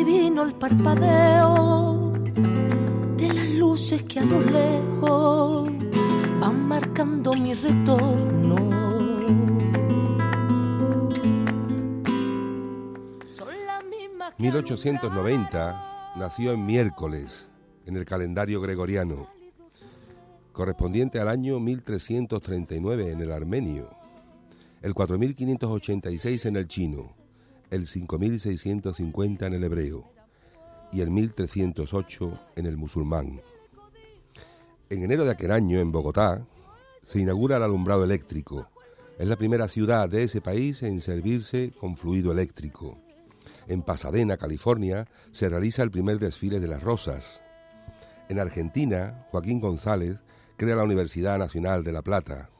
adivino el parpadeo de las luces que a lo lejos van marcando mi retorno. 1890 nació en miércoles en el calendario gregoriano, correspondiente al año 1339 en el armenio, el 4586 en el chino, el 5650 en el hebreo y el 1308 en el musulmán. En enero de aquel año, en Bogotá, se inaugura el alumbrado eléctrico. Es la primera ciudad de ese país en servirse con fluido eléctrico. En Pasadena, California, se realiza el primer desfile de las rosas. En Argentina, Joaquín González crea la Universidad Nacional de La Plata.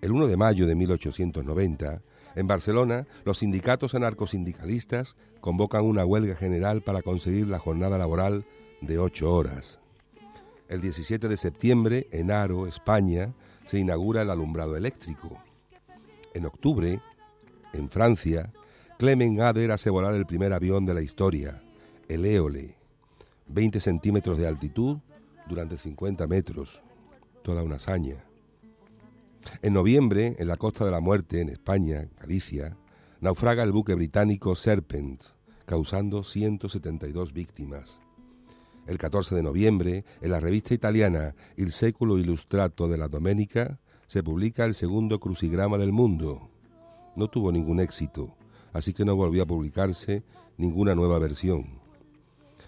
El 1 de mayo de 1890, en Barcelona, los sindicatos anarcosindicalistas convocan una huelga general para conseguir la jornada laboral de ocho horas. El 17 de septiembre, en Aro, España, se inaugura el alumbrado eléctrico. En octubre, en Francia, Clement Ader hace volar el primer avión de la historia, el Éole, 20 centímetros de altitud durante 50 metros, toda una hazaña. En noviembre, en la Costa de la Muerte, en España, Galicia, naufraga el buque británico Serpent, causando 172 víctimas el 14 de noviembre, en la revista italiana Il Secolo Illustrato de la Domenica, se publica el segundo crucigrama del mundo. No tuvo ningún éxito, así que no volvió a publicarse ninguna nueva versión.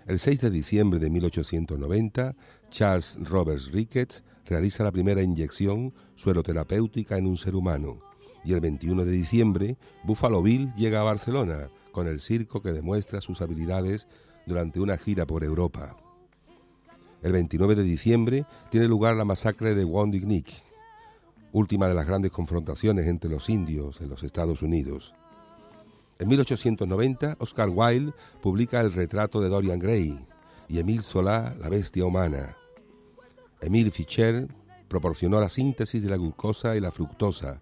El 6 de diciembre de 1890, Charles Roberts Ricketts realiza la primera inyección sueroterapéutica en un ser humano. Y el 21 de diciembre, Buffalo Bill llega a Barcelona con el circo que demuestra sus habilidades durante una gira por Europa. El 29 de diciembre tiene lugar la masacre de Wounded última de las grandes confrontaciones entre los indios en los Estados Unidos. En 1890, Oscar Wilde publica El retrato de Dorian Gray y Emile Solá, La bestia humana. Emile Fischer proporcionó la síntesis de la glucosa y la fructosa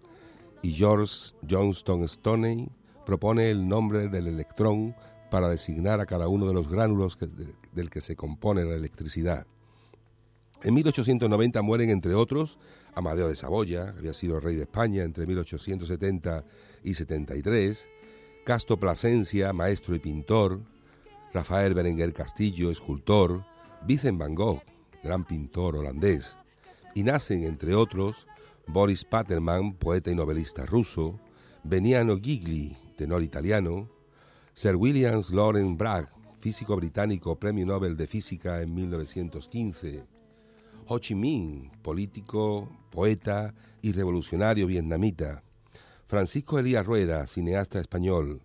y George Johnston Stoney propone el nombre del electrón para designar a cada uno de los gránulos del que se compone la electricidad. En 1890 mueren, entre otros, Amadeo de Saboya, había sido rey de España entre 1870 y 73, Casto Plasencia, maestro y pintor, Rafael Berenguer Castillo, escultor, Vincent van Gogh, gran pintor holandés, y nacen, entre otros, Boris Paterman, poeta y novelista ruso, Beniano Gigli, tenor italiano, Sir Williams Lawrence Bragg, físico británico, premio Nobel de Física en 1915, Ho Chi Minh, político, poeta y revolucionario vietnamita, Francisco Elías Rueda, cineasta español,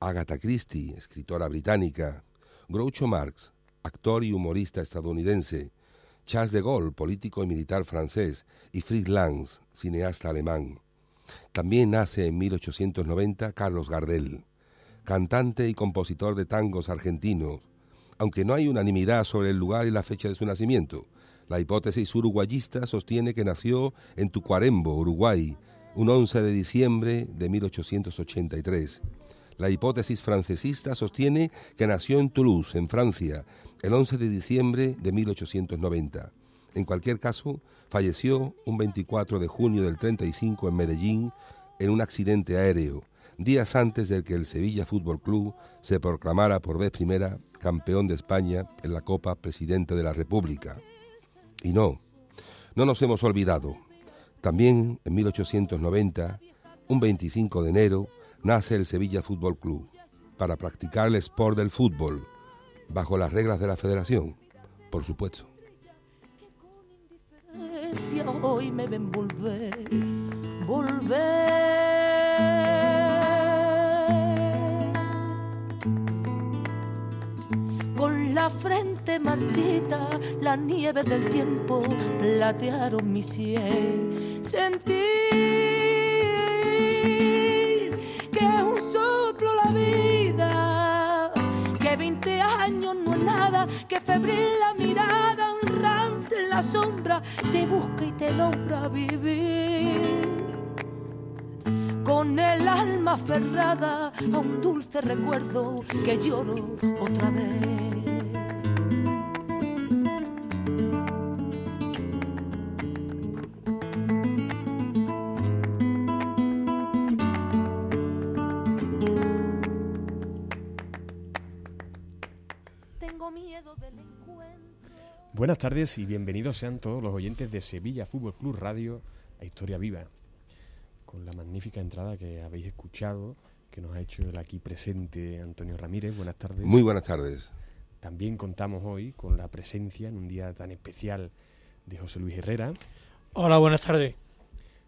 Agatha Christie, escritora británica, Groucho Marx, actor y humorista estadounidense, Charles de Gaulle, político y militar francés, y Fritz Lang, cineasta alemán. También nace en 1890 Carlos Gardel cantante y compositor de tangos argentinos, aunque no hay unanimidad sobre el lugar y la fecha de su nacimiento. La hipótesis uruguayista sostiene que nació en Tucuarembo, Uruguay, un 11 de diciembre de 1883. La hipótesis francesista sostiene que nació en Toulouse, en Francia, el 11 de diciembre de 1890. En cualquier caso, falleció un 24 de junio del 35 en Medellín en un accidente aéreo, días antes de que el Sevilla Fútbol Club se proclamara por vez primera campeón de España en la Copa Presidente de la República. Y no, no nos hemos olvidado. También en 1890, un 25 de enero, nace el Sevilla Fútbol Club para practicar el sport del fútbol bajo las reglas de la federación, por supuesto. Hoy me ven volver, volver. la frente marchita, la nieve del tiempo platearon mi sien. Sentir que febril la mirada, honrante en la sombra, te busca y te logra vivir con el alma aferrada a un dulce recuerdo que lloro otra vez. Buenas tardes y bienvenidos sean todos los oyentes de Sevilla Fútbol Club Radio a Historia Viva, con la magnífica entrada que habéis escuchado, que nos ha hecho el aquí presente Antonio Ramírez. Buenas tardes. Muy buenas tardes. También contamos hoy con la presencia en un día tan especial de José Luis Herrera. Hola, buenas tardes.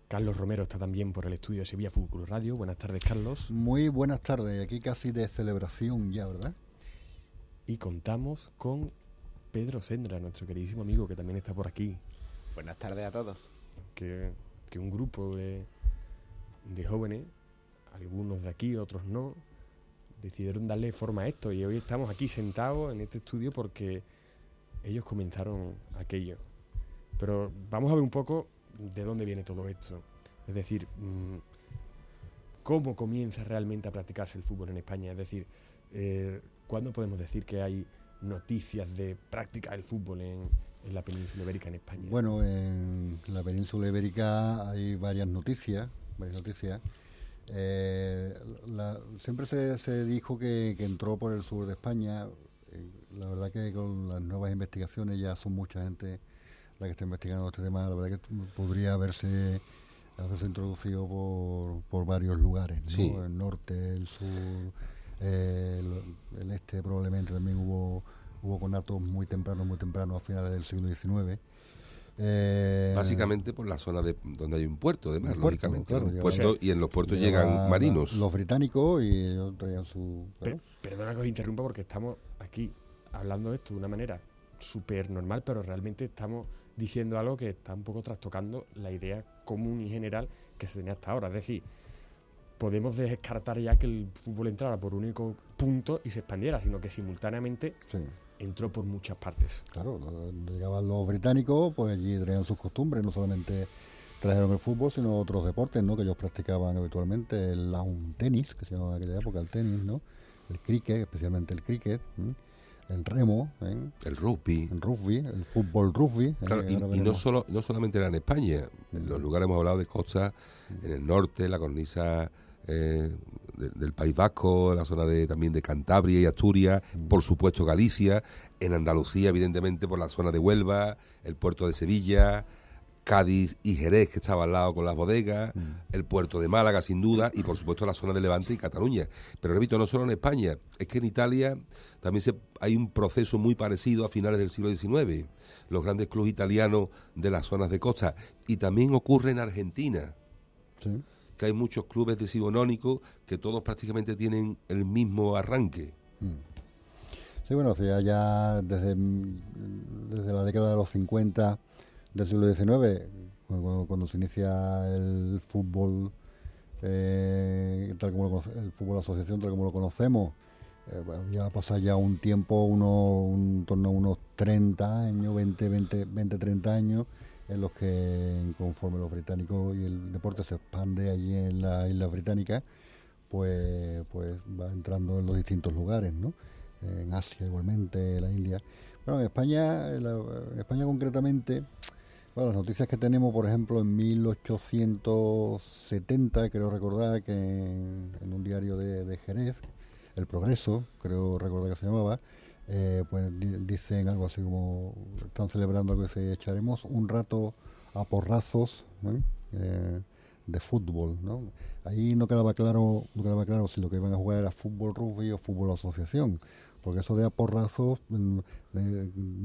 Carlos Romero está también por el estudio de Sevilla Fútbol Club Radio. Buenas tardes, Carlos. Muy buenas tardes. Aquí casi de celebración ya, ¿verdad? Y contamos con Pedro Sendra, nuestro queridísimo amigo que también está por aquí. Buenas tardes a todos. Que, un grupo de, de jóvenes, algunos de aquí, otros no, decidieron darle forma a esto y hoy estamos aquí sentados en este estudio porque ellos comenzaron aquello. Pero vamos a ver un poco de dónde viene todo esto. Es decir, mm, cómo comienza realmente a practicarse el fútbol en España. Es decir, eh, ¿cuándo podemos decir que hay noticias de práctica del fútbol en, la península ibérica en España? Bueno, en la península ibérica hay varias noticias, varias noticias. Eh, siempre se, dijo que, entró por el sur de España. Eh, la verdad que con las nuevas investigaciones ya son mucha gente la que está investigando este tema. La verdad que podría haberse haberse introducido por, por varios lugares, el norte, el sur, el, este probablemente también hubo, hubo conatos muy temprano, muy temprano, a finales del siglo XIX. Eh, Básicamente por la zona de donde hay un puerto, además, lógicamente. y en los puertos llegan marinos. Los británicos y ellos traían su. perdona que os interrumpa porque estamos aquí hablando de esto de una manera súper normal, pero realmente estamos diciendo algo que está un poco trastocando la idea común y general que se tenía hasta ahora. Es decir, podemos descartar ya que el fútbol entrara por un único punto y se expandiera, sino que simultáneamente entró por muchas partes. Claro, llegaban los británicos, pues allí traían sus costumbres, no solamente trajeron el fútbol, sino otros deportes, ¿no? Que ellos practicaban habitualmente, el lawn tenis, que se llamaba en aquella época el tenis, ¿no? El cricket, especialmente el cricket, el remo, ¿eh? el rugby, el rugby, el fútbol rugby. ¿eh? y, no solo no solamente era en España, en los lugares hemos hablado de costa, en el norte, la cornisa eh, del País Vasco, la zona de también de Cantabria y Asturias, mm. por supuesto Galicia, en Andalucía, evidentemente, por la zona de Huelva, el puerto de Sevilla, Cádiz y Jerez, que estaba al lado con las bodegas, mm. el puerto de Málaga, sin duda, y por supuesto la zona de Levante y Cataluña. Pero repito, no solo en España, es que en Italia también se, hay un proceso muy parecido a finales del siglo XIX, los grandes clubes italianos de las zonas de costa, y también ocurre en Argentina. Sí que hay muchos clubes decimonónicos que todos prácticamente tienen el mismo arranque. Mm. Sí, bueno, ya desde, desde la década de los 50 del siglo XIX, cuando, se inicia el fútbol, eh, tal como el fútbol asociación, tal como lo conocemos, eh, ya pasa ya un tiempo, uno, un torno a unos 30 años, 20, 20, 20, 30 años, en los que conforme los británicos y el deporte se expande allí en la isla británica, pues, pues va entrando en los distintos lugares, ¿no? En Asia igualmente, la India. Bueno, en España, en España concretamente, bueno, las noticias que tenemos, por ejemplo, en 1870, creo recordar que en, un diario de, de Jerez, El Progreso, creo recordar que se llamaba, eh, pues dicen algo así como, están celebrando que se echaremos un rato a porrazos eh, de fútbol, ¿no? Ahí no quedaba claro, no quedaba claro si lo que iban a jugar era fútbol rugby o fútbol asociación, porque eso de a porrazos mm,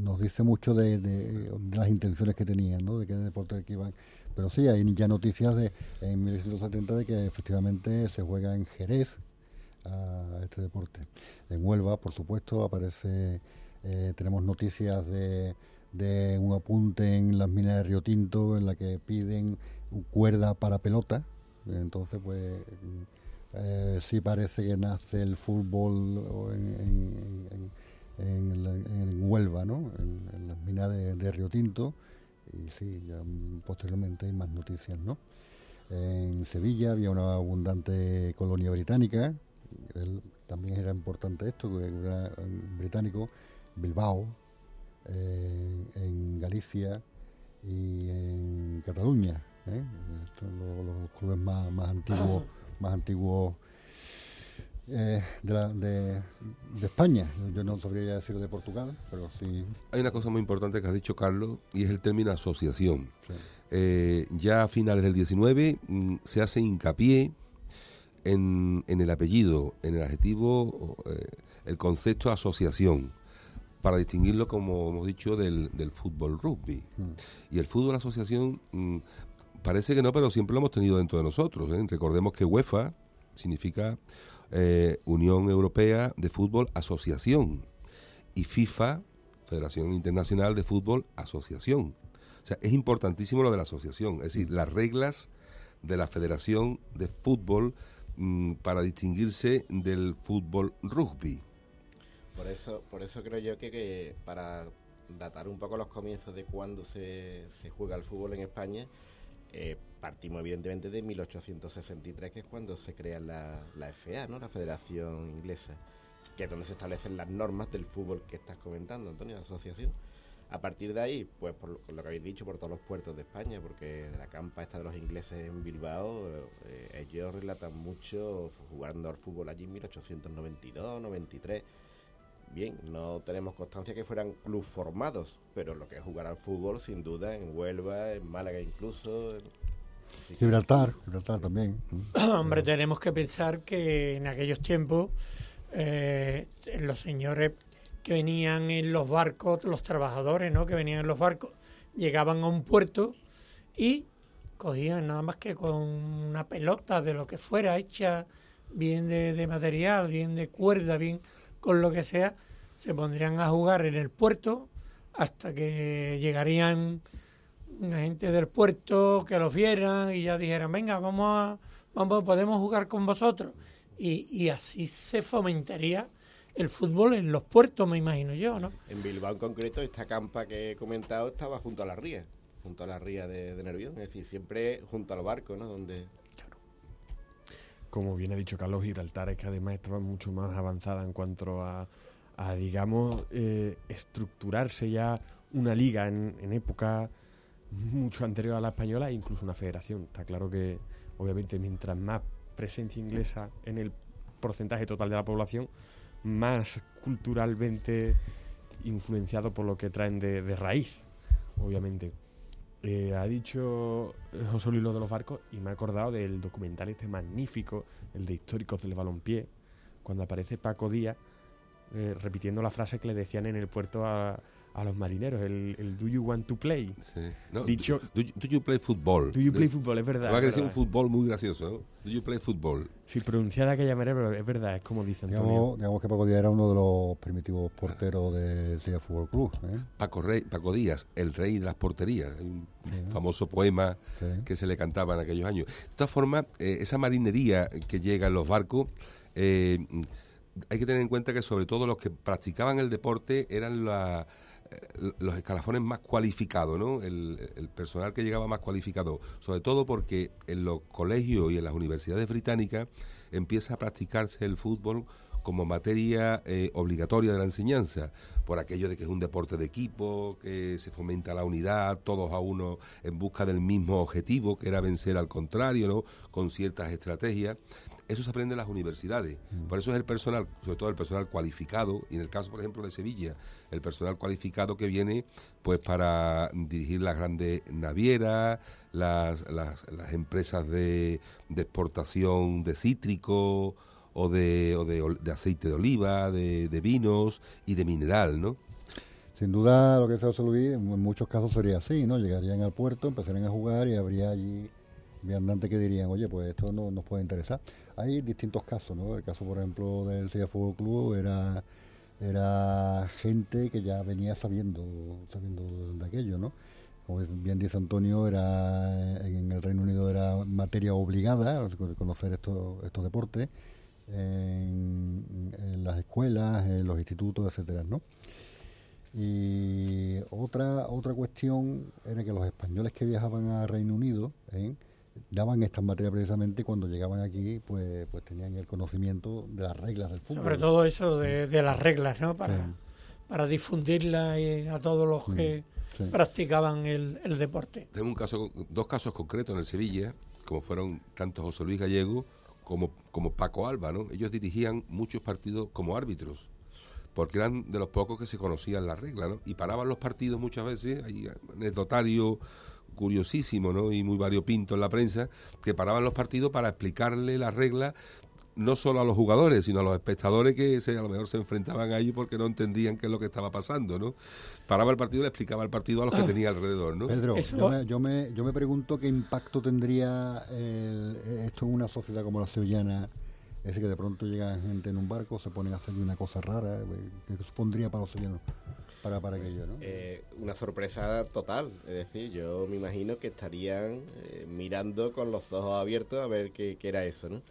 nos dice mucho de, las intenciones que tenían, ¿no? De qué deporte que iban. Pero sí, hay ya noticias de en 1970 de que efectivamente se juega en Jerez, a este deporte. En Huelva, por supuesto, aparece, eh, tenemos noticias de, de un apunte en las minas de Río Tinto en la que piden cuerda para pelota. Entonces, pues eh, sí parece que nace el fútbol en, Huelva, ¿no? En, las minas de, de, Río Tinto. Y sí, ya posteriormente hay más noticias, ¿no? En Sevilla había una abundante colonia británica, también era importante esto, que era británico, Bilbao, en Galicia y en Cataluña, ¿eh? los, clubes más, más antiguos, más antiguos eh, de, España. Yo no sabría decir de Portugal, pero sí. Hay una cosa muy importante que has dicho, Carlos, y es el término asociación. Eh, ya a finales del 19 mm, se hace hincapié en, el apellido, en el adjetivo, eh, el concepto asociación, para distinguirlo, como hemos dicho, del, fútbol rugby. Mm. Y el fútbol asociación mm, parece que no, pero siempre lo hemos tenido dentro de nosotros. Recordemos que UEFA significa eh, Unión Europea de Fútbol Asociación y FIFA, Federación Internacional de Fútbol Asociación. O sea, es importantísimo lo de la asociación, es decir, las reglas de la Federación de Fútbol mm, para distinguirse del fútbol rugby. Por eso, por eso creo yo que, para datar un poco los comienzos de cuando se, se juega el fútbol en España, eh, partimos evidentemente de 1863, que es cuando se crea la, la FA, ¿no? la Federación Inglesa, que es donde se establecen las normas del fútbol que estás comentando, Antonio, la asociación. A partir de ahí, pues por lo, que habéis dicho, por todos los puertos de España, porque la campa esta de los ingleses en Bilbao, eh, ellos relatan mucho jugando al fútbol allí en 1892, 93 bien, no tenemos constancia que fueran club formados, pero lo que es jugar al fútbol, sin duda, en Huelva, en Málaga incluso. Gibraltar, Gibraltar también. Hombre, tenemos que pensar que en aquellos tiempos eh, los señores que venían en los barcos, los trabajadores ¿no? que venían en los barcos, llegaban a un puerto y cogían nada más que con una pelota de lo que fuera hecha bien de material, bien de cuerda, bien con lo que sea, se pondrían a jugar en el puerto hasta que llegarían gente del puerto que los vieran y ya dijeran, venga, vamos a, vamos, podemos jugar con vosotros. Y, y así se fomentaría el fútbol en los puertos, me imagino yo, ¿no? En Bilbao en concreto, esta campa que he comentado estaba junto a la ría, junto a la ría de, de Nervión, es decir, siempre junto al barco, ¿no? Donde... Como bien ha dicho Carlos, Gibraltar es que además estaba mucho más avanzada en cuanto a a digamos, eh, estructurarse ya una liga en, época mucho anterior a la española e incluso una federación. Está claro que, obviamente, mientras más presencia inglesa en el porcentaje total de la población, más culturalmente influenciado por lo que traen de, raíz, obviamente. Eh, ha dicho José Luis de los barcos y me ha acordado del documental este magnífico, el de Históricos del Balompié, cuando aparece Paco Díaz eh, repitiendo la frase que le decían en el puerto a, a los marineros, el, el, Do you want to play? Sí. Dicho, do, you play football? Do you play football, es verdad. Va a decir un fútbol muy gracioso, ¿no? Do you play football? Sí, pronunciada de aquella manera, pero es verdad, es como dicen. Digamos, digamos que Paco Díaz era uno de los primitivos porteros del Sevilla Fútbol Club. ¿eh? Paco, Rey, Paco Díaz, el rey de las porterías. Un famoso poema que se le cantaba en aquellos años. De todas formas, eh, esa marinería que llega en los barcos... Eh, hay que tener en cuenta que sobre todo los que practicaban el deporte eran eh, los escalafones más cualificados, ¿no? El, personal que llegaba más cualificado, sobre todo porque en los colegios y en las universidades británicas empieza a practicarse el fútbol como materia eh, obligatoria de la enseñanza, por aquello de que es un deporte de equipo, que se fomenta la unidad, todos a uno en busca del mismo objetivo, que era vencer al contrario, ¿no? con ciertas estrategias. Eso se aprende en las universidades. Mm. Por eso es el personal, sobre todo el personal cualificado, y en el caso, por ejemplo, de Sevilla, el personal cualificado que viene pues para dirigir las grandes navieras, las, las, empresas de, exportación de cítrico o de, o de, aceite de oliva, de, vinos y de mineral, ¿no? Sin duda, lo que se José Luis, en muchos casos sería así, ¿no? Llegarían al puerto, empezarían a jugar y habría allí viandantes que dirían, oye, pues esto no nos puede interesar. Hay distintos casos, ¿no? El caso, por ejemplo, del Sevilla Fútbol Club era, era gente que ya venía sabiendo, sabiendo de aquello, ¿no? Como bien dice Antonio, era en el Reino Unido era materia obligada conocer estos, estos deportes en, en las escuelas, en los institutos, etcétera, ¿no? Y otra otra cuestión era que los españoles que viajaban a Reino Unido, ¿eh? Daban estas materias precisamente cuando llegaban aquí, pues, pues tenían el conocimiento de las reglas del fútbol. Sobre todo eso de, de las reglas, ¿no? Para, Sí. para difundirlas a todos los que sí. practicaban el, el deporte. Tengo un caso, dos casos concretos en el Sevilla, como fueron tanto José Luis Gallego como, como Paco Alba, ¿no? Ellos dirigían muchos partidos como árbitros, porque eran de los pocos que se conocían las reglas, ¿no? Y paraban los partidos muchas veces, hay anecdotario curiosísimo, ¿no? Y muy variopinto en la prensa, que paraban los partidos para explicarle las reglas no solo a los jugadores, sino a los espectadores que se, a lo mejor se enfrentaban a ellos porque no entendían qué es lo que estaba pasando, ¿no? Paraba el partido y le explicaba el partido a los que tenía alrededor, ¿no? Pedro, yo me, yo, me, yo me pregunto qué impacto tendría el- esto en una sociedad como la sevillana, ese que de pronto llega gente en un barco, se pone a hacer una cosa rara, eh, ¿qué supondría para los sevillanos? Para, para aquello, ¿no? Eh, una sorpresa total. Es decir, yo me imagino que estarían eh, mirando con los ojos abiertos a ver qué, qué era eso, ¿no?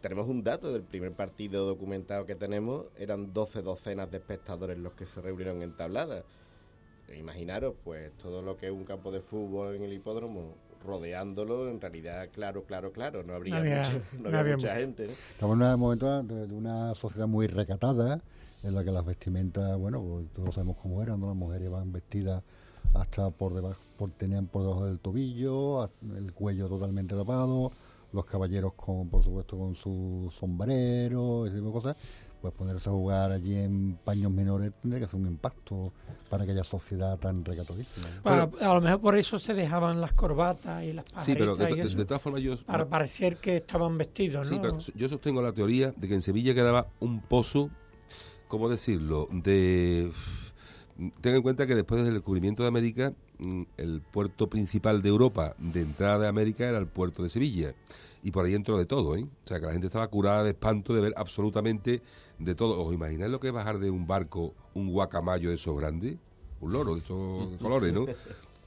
Tenemos un dato del primer partido documentado que tenemos, eran 12 docenas de espectadores los que se reunieron en tablada. Imaginaros, pues, todo lo que es un campo de fútbol en el hipódromo, rodeándolo, en realidad, claro, claro, claro, no habría, No había- mucha, no no había había mucha mucho. gente, ¿no? Estamos en un momento de una sociedad muy recatada, en la que las vestimentas, bueno, pues todos sabemos cómo eran, ¿no? Las mujeres van vestidas hasta por debajo, por, tenían por debajo del tobillo, el cuello totalmente tapado, los caballeros con, por supuesto, con su sombrero, ese tipo de cosas, pues ponerse a jugar allí en paños menores tendría que ser un impacto para aquella sociedad tan recatadísima. ¿no? Para- a lo mejor por eso se dejaban las corbatas y las Sí, pero de, pajaretas y de- eso, de todas formas yo... para parecer que estaban vestidos, ¿no? Sí, pero yo sostengo la teoría de que en Sevilla quedaba un pozo, ¿cómo decirlo? De... Ten en cuenta que después del descubrimiento de América, mm, el puerto principal de Europa de entrada de América era el puerto de Sevilla. Y por ahí entró de todo, ¿eh? O sea, que la gente estaba curada de espanto de ver absolutamente de todo. ¿Os imagináis lo que es bajar de un barco un guacamayo de esos grandes? Un loro de esos colores, ¿no?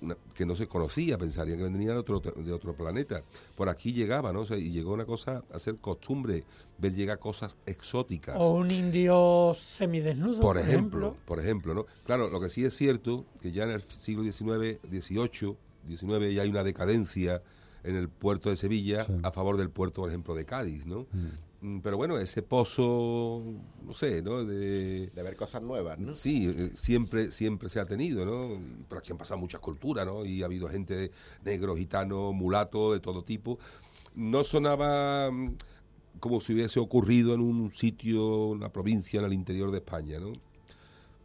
Una- que no se conocía, pensarían que venía de otro, de otro planeta. Por aquí llegaba, ¿no? O sea, y llegó una cosa a ser costumbre, ver llegar cosas exóticas. O un indio semidesnudo, por ejemplo, por ejemplo, ¿no? Claro, lo que sí es cierto, que ya en el siglo XIX, XVIII, XIX ya hay una decadencia en el puerto de Sevilla Sí. a favor del puerto, por ejemplo, de Cádiz, ¿no? Mm, Pero bueno, ese pozo, no sé, ¿no? De, De ver cosas nuevas, ¿no? Sí, eh, siempre, siempre se ha tenido, ¿no? Por aquí han pasado muchas culturas, ¿no? Y ha habido gente de negro, gitano, mulato, de todo tipo. No sonaba mm, como si hubiese ocurrido en un sitio, una provincia en el interior de España, ¿no?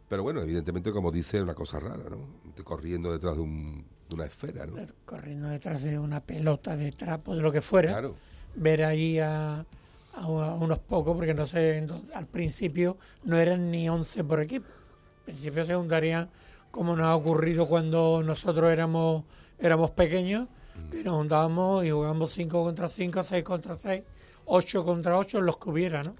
Pero bueno, evidentemente, como dice, es una cosa rara, ¿no? Corriendo detrás de, un- de una esfera, ¿no? corriendo detrás de una pelota de trapo, de lo que fuera, Claro. ver ahí a, a- unos pocos, porque no sé, al principio no eran ni 11 por equipo. Al principio se juntarían, como nos ha ocurrido cuando nosotros éramos, éramos pequeños, que nos juntábamos y jugábamos 5 contra 5, 6 contra 6, 8 contra 8, los que hubiera, ¿no?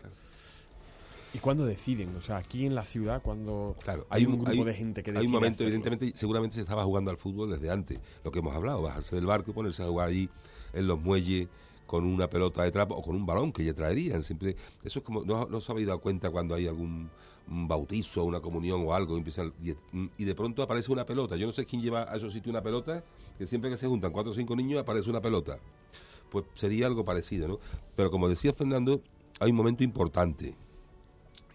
¿Y cuándo deciden? O sea, aquí en la ciudad, cuando Claro, hay, un grupo hay- de gente que Hay decide un momento, hacerlo? evidentemente, seguramente se estaba jugando al fútbol desde antes, lo que hemos hablado, bajarse del barco y ponerse a jugar allí en los muelles con una pelota de trapo o con un balón que ya traerían. Siempre, eso es como, no, no os habéis dado cuenta cuando hay algún bautizo, una comunión o algo, y de pronto aparece una pelota. Yo no sé quién lleva a esos sitios una pelota, que siempre que se juntan cuatro o cinco niños aparece una pelota. Pues sería algo parecido, ¿no? Pero como decía Fernando, hay un momento importante.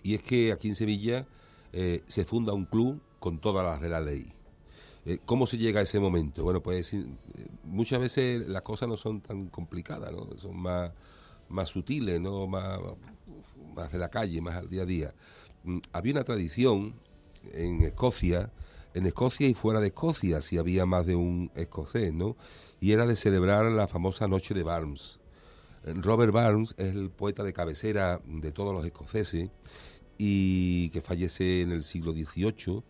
Y es que aquí en Sevilla eh, se funda un club con todas las de la ley. Eh, ¿Cómo se llega a ese momento? Bueno, pues eh, muchas veces las cosas no son tan complicadas, ¿no? Son más, más sutiles, ¿no? Más, de la calle, más al día a día. Mm, Había una tradición en Escocia, en Escocia y fuera de Escocia, si había más de un escocés, ¿no? Y era de celebrar la famosa Noche de Barnes. Robert Barnes es el poeta de cabecera de todos los escoceses y que fallece en el siglo XVIII.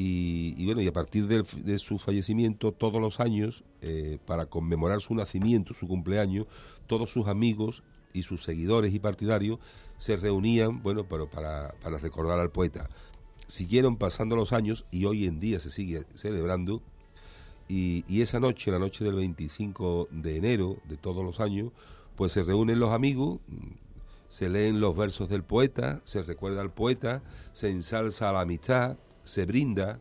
Y, bueno, y a partir del- de, su fallecimiento, todos los años, eh, para conmemorar su nacimiento, su cumpleaños, todos sus amigos y sus seguidores y partidarios se reunían, bueno, pero para, para recordar al poeta. Siguieron pasando los años y hoy en día se sigue celebrando. Y, y esa noche, la noche del 25 de enero de todos los años, pues se reúnen los amigos, se leen los versos del poeta, se recuerda al poeta, se ensalza a la amistad, se brinda,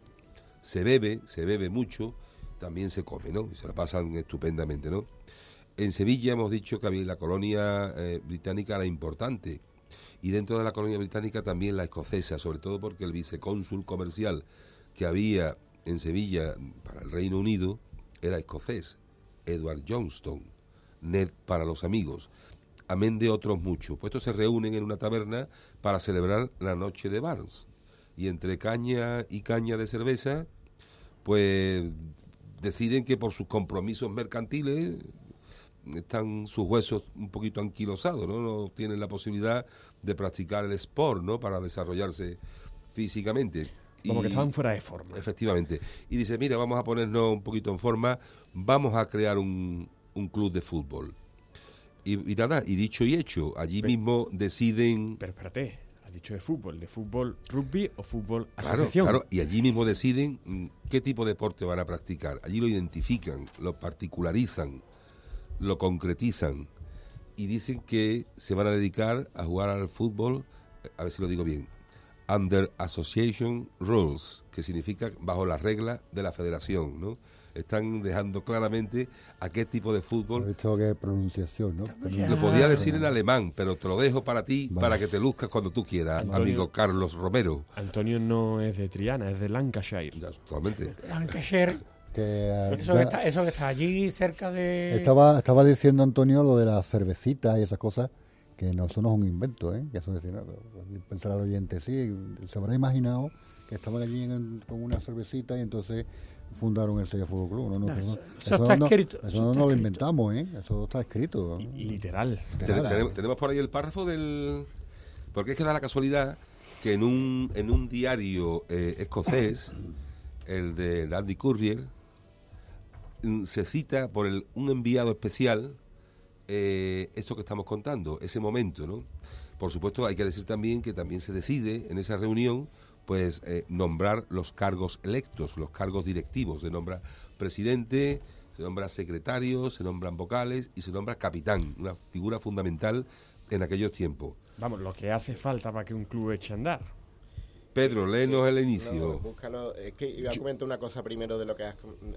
se bebe, se bebe mucho también se come, ¿no? Y se la pasan estupendamente, ¿no? En Sevilla hemos dicho que la colonia eh, británica era importante y dentro de la colonia británica también la escocesa, sobre todo porque el vicecónsul comercial que había en Sevilla para el Reino Unido era escocés, Edward Johnston, Ned para los amigos, amén de otros muchos. Pues estos se reúnen en una taberna para celebrar la noche de Barnes. Y entre caña y caña de cerveza, pues deciden que por sus compromisos mercantiles están sus huesos un poquito anquilosados, ¿no? No tienen la posibilidad de practicar el sport, ¿no? Para desarrollarse físicamente. Como que estaban fuera de forma. Efectivamente. Y dice, mira, vamos a ponernos un poquito en forma, vamos a crear un, un club de fútbol. Y, y nada, y dicho y hecho, allí mismo deciden... Pero espérate, has dicho de fútbol, de fútbol rugby o fútbol asociación. claro, y allí mismo deciden mm, qué tipo de deporte van a practicar. Allí lo identifican, lo particularizan, lo concretizan y dicen que se van a dedicar a jugar al fútbol, eh, a ver si lo digo bien, under association rules, que significa bajo las reglas de la federación, ¿no? Están dejando claramente a qué tipo de He fútbol. visto que pronunciación, ¿no? ya. Lo podía decir en alemán, pero te lo dejo para ti, Vale. para que te luzcas cuando tú quieras, Antonio. amigo Carlos Romero. Antonio no es de Triana, es de Lancashire. Ya, totalmente. Lancashire, Que, eh, eso, ya- que está, eso que está allí cerca de... Estaba, estaba diciendo Antonio lo de las cervecitas y esas cosas, que no, eso no es un invento, ¿eh? No, pero pensar al oyente, sí, se habrá imaginado que estaban allí en- con una cervecita y entonces fundaron el Sevilla Fútbol Club. No, no, No, pero no, eso- eso está no- escrito, Eso, eso no está lo inventamos, ¿eh? Eso está escrito. Y- literal. Ten- Literal. tenemos, tenemos por ahí el párrafo del... Porque es que da la casualidad que en un, en un diario eh, escocés, el de Andy Courier, mm, se cita por el, un enviado especial eh, esto que estamos contando, ese momento, ¿no? Por supuesto, hay que decir también que también se decide en esa reunión pues eh, nombrar los cargos electos, los cargos directivos. Se nombra presidente, se nombra secretario, se nombran vocales y se nombra capitán, una figura fundamental en aquellos tiempos. Vamos, lo que hace falta para que un club eche a andar. Pedro, léenos el No, inicio. búscalo. Es que iba a comentar una cosa primero de lo que, has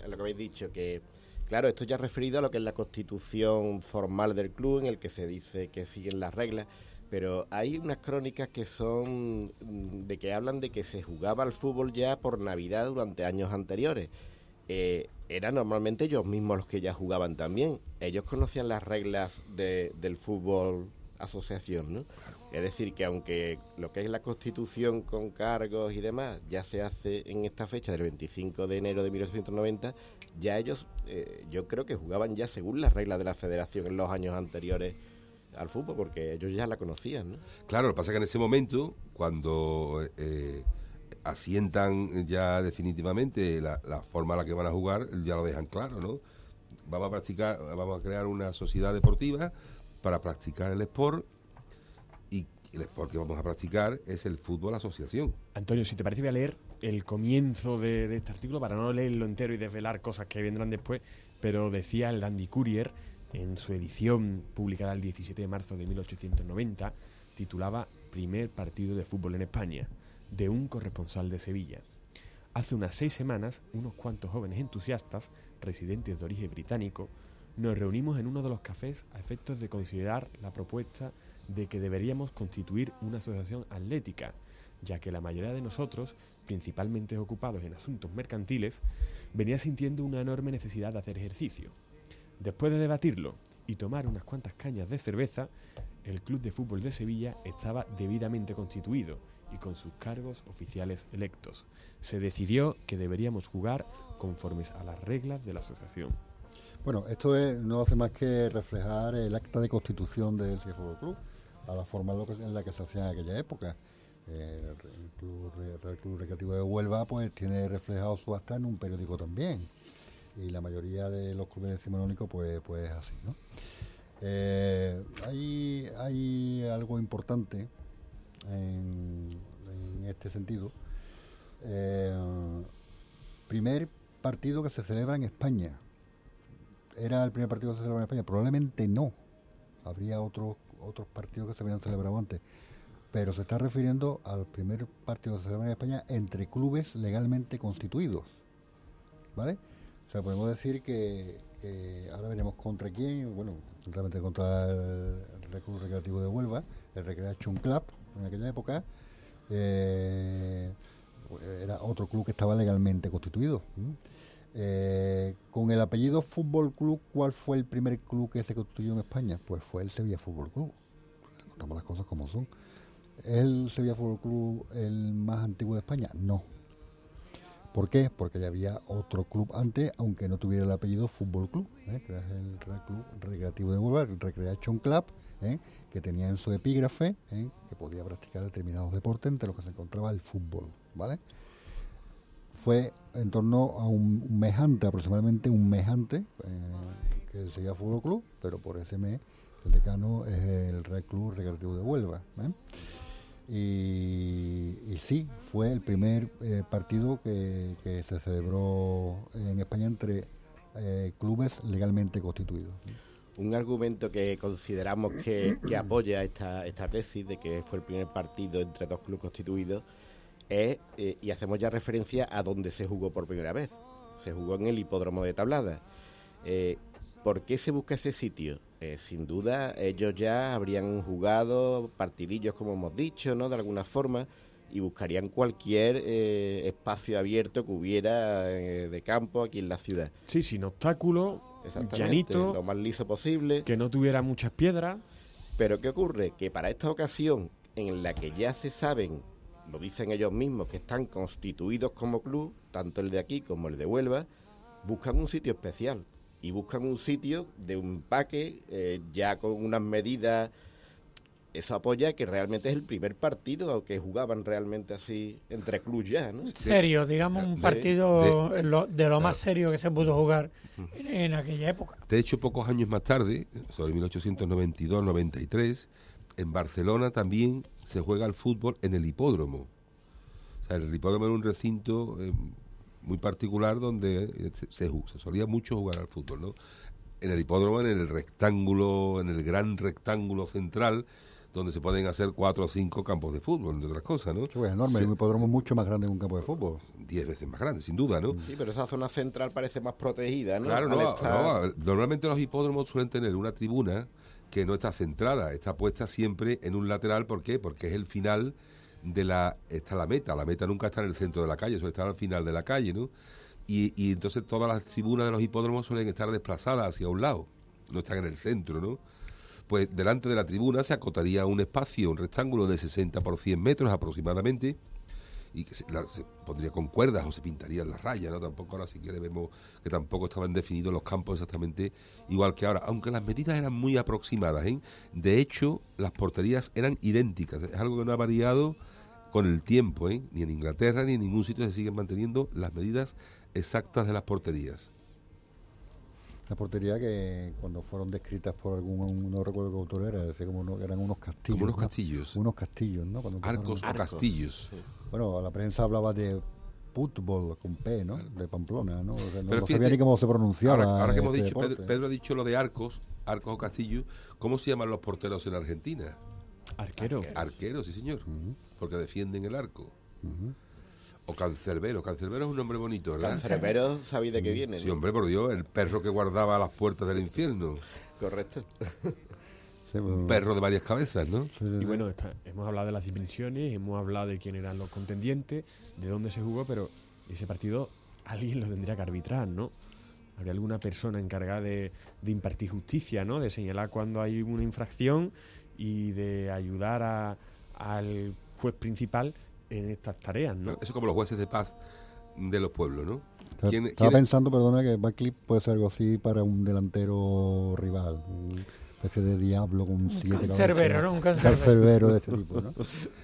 lo que habéis dicho, que claro, esto ya referido a lo que es la constitución formal del club, en el que se dice que siguen las reglas, pero hay unas crónicas que son mm, de que hablan de que se jugaba al fútbol ya por Navidad durante años anteriores. Eh, eran normalmente ellos mismos los que ya jugaban también. Ellos conocían las reglas de- del fútbol asociación, ¿no? Es decir, que aunque lo que es la constitución con cargos y demás ya se hace en esta fecha del 25 de enero de 1890, ya ellos, eh, yo creo que jugaban ya según las reglas de la federación en los años anteriores al fútbol, porque ellos ya la conocían, ¿no? Claro, lo que pasa es que en ese momento, cuando eh, asientan ya definitivamente la, la forma a la que van a jugar, ya lo dejan claro, ¿no? Vamos a practicar, vamos a crear una sociedad deportiva para practicar el sport y el sport que vamos a practicar es el fútbol asociación. Antonio, si te parece, voy a leer el comienzo de, de este artículo para no leerlo entero y desvelar cosas que vendrán después, pero decía el Dandy Courier en su edición publicada el 17 de marzo de 1890, titulaba Primer partido de fútbol en España, de un corresponsal de Sevilla. Hace unas seis semanas, unos cuantos jóvenes entusiastas, residentes de origen británico, nos reunimos en uno de los cafés a efectos de considerar la propuesta de que deberíamos constituir una asociación atlética, ya que la mayoría de nosotros, principalmente ocupados en asuntos mercantiles, venía sintiendo una enorme necesidad de hacer ejercicio. Después de debatirlo y tomar unas cuantas cañas de cerveza, el Club de Fútbol de Sevilla estaba debidamente constituido y con sus cargos oficiales electos. Se decidió que deberíamos jugar conformes a las reglas de la asociación. Bueno, esto es- no hace más que reflejar el acta de constitución del Sevilla Fútbol Club, a la forma en la que se hacía en aquella época. El Club, el Club Recreativo de Huelva pues tiene reflejado su acta en un periódico también. Y la mayoría de los clubes decimonónicos pues, pues es así, ¿no? Eh, hay, hay algo importante en, este sentido. Eh, primer partido que se celebra en España. ¿Era el primer partido que se celebraba en España? Probablemente no. Habría otros otros partidos que se habían celebrado antes. Pero se está refiriendo al primer partido que se celebra en España entre clubes legalmente constituidos. ¿Vale? O sea, podemos decir que, ahora veremos contra quién, bueno, totalmente contra el, Club Recreativo de Huelva, el Recreation Club en aquella época. Eh, era otro club que estaba legalmente constituido. Eh, con el apellido Fútbol Club, ¿cuál fue el primer club que se constituyó en España? Pues fue el Sevilla Fútbol Club. Contamos las cosas como son. ¿Es el Sevilla Fútbol Club el más antiguo de España? No. ¿Por qué? Porque ya había otro club antes, aunque no tuviera el apellido Fútbol Club, ¿eh? que es el Club Recreativo de Huelva, el Recreation Club, ¿eh? que tenía en su epígrafe que podía practicar determinados deportes entre los que se encontraba el fútbol. ¿vale? fue en torno a un, mes antes, aproximadamente un mes antes, eh, que seguía Fútbol Club, pero por ese mes el decano es el Club Recreativo de Huelva. ¿Eh? Y, sí, fue el primer eh, partido que, se celebró en España entre clubes legalmente constituidos. Un argumento que consideramos que, apoya esta, tesis de que fue el primer partido entre dos clubes constituidos es, eh, y hacemos ya referencia a dónde se jugó por primera vez. Se jugó en el hipódromo de Tablada. Eh, ¿Por qué se busca ese sitio? Eh, sin duda, ellos ya habrían jugado partidillos, como hemos dicho, ¿no? De alguna forma, y buscarían cualquier espacio abierto que hubiera de campo aquí en la ciudad. Sí, sin obstáculos, llanito, lo más liso posible. Que no tuviera muchas piedras. Pero ¿qué ocurre? Que para esta ocasión, en la que ya se saben lo dicen ellos mismos, que están constituidos como club, tanto el de aquí como el de Huelva, buscan un sitio especial y buscan un sitio de un paque eh, ya con unas medidas. Eso apoya que realmente es el primer partido aunque jugaban realmente así entre clubes ya, ¿no? Serio, digamos un partido de, lo, más serio que se pudo jugar en, aquella época. De hecho, pocos años más tarde, sobre 1892-93, en Barcelona también se juega el fútbol en el hipódromo. O sea, el hipódromo era un recinto eh, muy particular donde eh, se, solía mucho jugar al fútbol, ¿no? En el hipódromo, en el rectángulo, en el gran rectángulo central, donde se pueden hacer cuatro o cinco campos de fútbol, entre otras cosas, ¿no? Sí, es enorme, un hipódromo mucho más grande que un campo de fútbol. Diez veces más grande, sin duda, ¿no? Sí, pero esa zona central parece más protegida, ¿no? Claro, no, normalmente los hipódromos suelen tener una tribuna que no está centrada, está puesta siempre en un lateral. ¿Por qué? Porque es el final de la. Está la meta. La meta nunca está en el centro de la calle, suele estar al final de la calle, ¿no? Y, y entonces todas las tribunas de los hipódromos suelen estar desplazadas hacia un lado, no están en el centro, ¿no? Pues delante de la tribuna se acotaría un espacio, un rectángulo de 60 por 100 metros aproximadamente, y que se, pondría con cuerdas o se pintarían las rayas, ¿no? Tampoco ahora si quiere vemos que tampoco estaban definidos los campos exactamente igual que ahora, aunque las medidas eran muy aproximadas, ¿eh? De hecho, las porterías eran idénticas, es algo que no ha variado con el tiempo, ¿eh? Ni en Inglaterra ni en ningún sitio se siguen manteniendo las medidas exactas de las porterías. La portería que cuando fueron descritas por algún, no recuerdo qué autor era, decía como eran unos castillos. Como unos castillos. Unos castillos, ¿no? arcos o castillos. Bueno, la prensa hablaba de fútbol con P, ¿no? De Pamplona, ¿no? no, sabía ni cómo se pronunciaba. Ahora, que hemos este dicho, Pedro, ha dicho lo de arcos, arcos o castillos, ¿cómo se llaman los porteros en Argentina? Arquero. Arqueros, sí señor, porque defienden el arco. O cancerbero. Cancerbero es un nombre bonito, ¿verdad? Cancerbero, ¿sabéis de qué viene? Sí, hombre, por Dios, el perro que guardaba las puertas del infierno. Correcto. un perro de varias cabezas, ¿no? Y bueno, hemos hablado de las dimensiones, hemos hablado de quién eran los contendientes, de dónde se jugó, pero ese partido alguien lo tendría que arbitrar, ¿no? Habría alguna persona encargada de, de impartir justicia, ¿no? De señalar cuando hay una infracción y de ayudar al juez principal en estas tareas, ¿no? Eso como los jueces de paz de los pueblos, ¿no? Estaba pensando, perdona, que Backclip puede ser algo así para un delantero rival, una especie de diablo con un siete cancerbero, ¿no? Un cancerbero de este tipo, ¿no?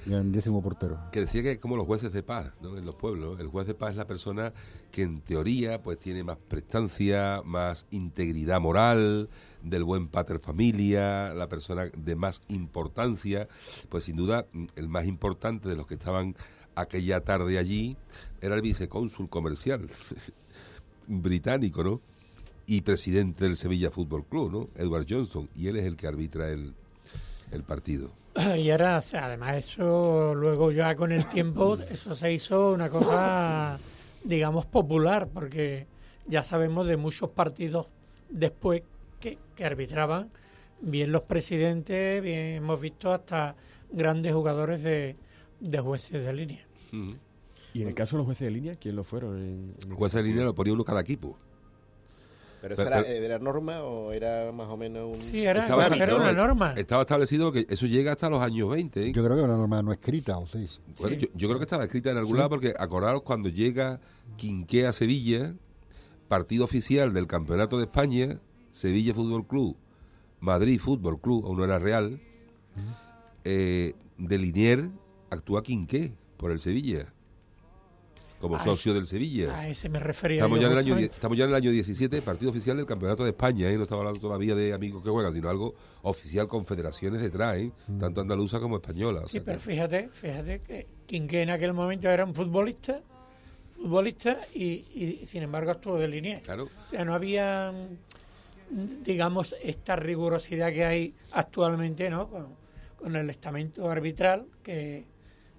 Grandísimo portero. Que decía que como los jueces de paz, ¿no? En los pueblos, el juez de paz es la persona que en teoría pues tiene más prestancia, más integridad moral, del buen pater familia, la persona de más importancia, pues sin duda mm, el más importante de los que estaban aquella tarde allí era el vicecónsul comercial británico, ¿no? Y presidente del Sevilla Fútbol Club, ¿no? Edward Johnston, y él es el que arbitra el, el partido. Y ahora, además, eso luego ya con el tiempo, eso se hizo una cosa, digamos, popular, porque ya sabemos de muchos partidos después que, que arbitraban bien los presidentes, bien hemos visto hasta grandes jugadores de, de jueces de línea. Y en el caso de los jueces de línea, ¿quién lo fueron? En, en Juez de línea lo ponía uno cada equipo. ¿Pero eso Pero- era, era norma o era más o menos un...? Sí, era, Estaba- era una norma. Estaba establecido que eso llega hasta los años 20. ¿eh? Yo creo que era una norma no escrita, o sí. Bueno, Sí. yo, yo creo que estaba escrita en algún Sí. lado porque acordaros cuando llega Quinqué a Sevilla, partido oficial del Campeonato de España, Sevilla Fútbol Club, Madrid Fútbol Club, aún no era real, eh, de Linier actúa Quinqué por el Sevilla, como socio ese- del Sevilla. A ese me refería. Estamos yo ya, en el año, estamos ya en el año 17, partido oficial del Campeonato de España, ¿eh? no estamos hablando todavía de amigos que juegan, sino algo oficial con federaciones detrás, ¿eh? tanto andaluza como española. o Sí, sea pero que- fíjate, fíjate que Quinqué en aquel momento era un futbolista, futbolista y, y, sin embargo actuó de línea. claro, O sea, no había, mm, digamos, esta rigurosidad que hay actualmente, ¿no? Con, con el estamento arbitral que,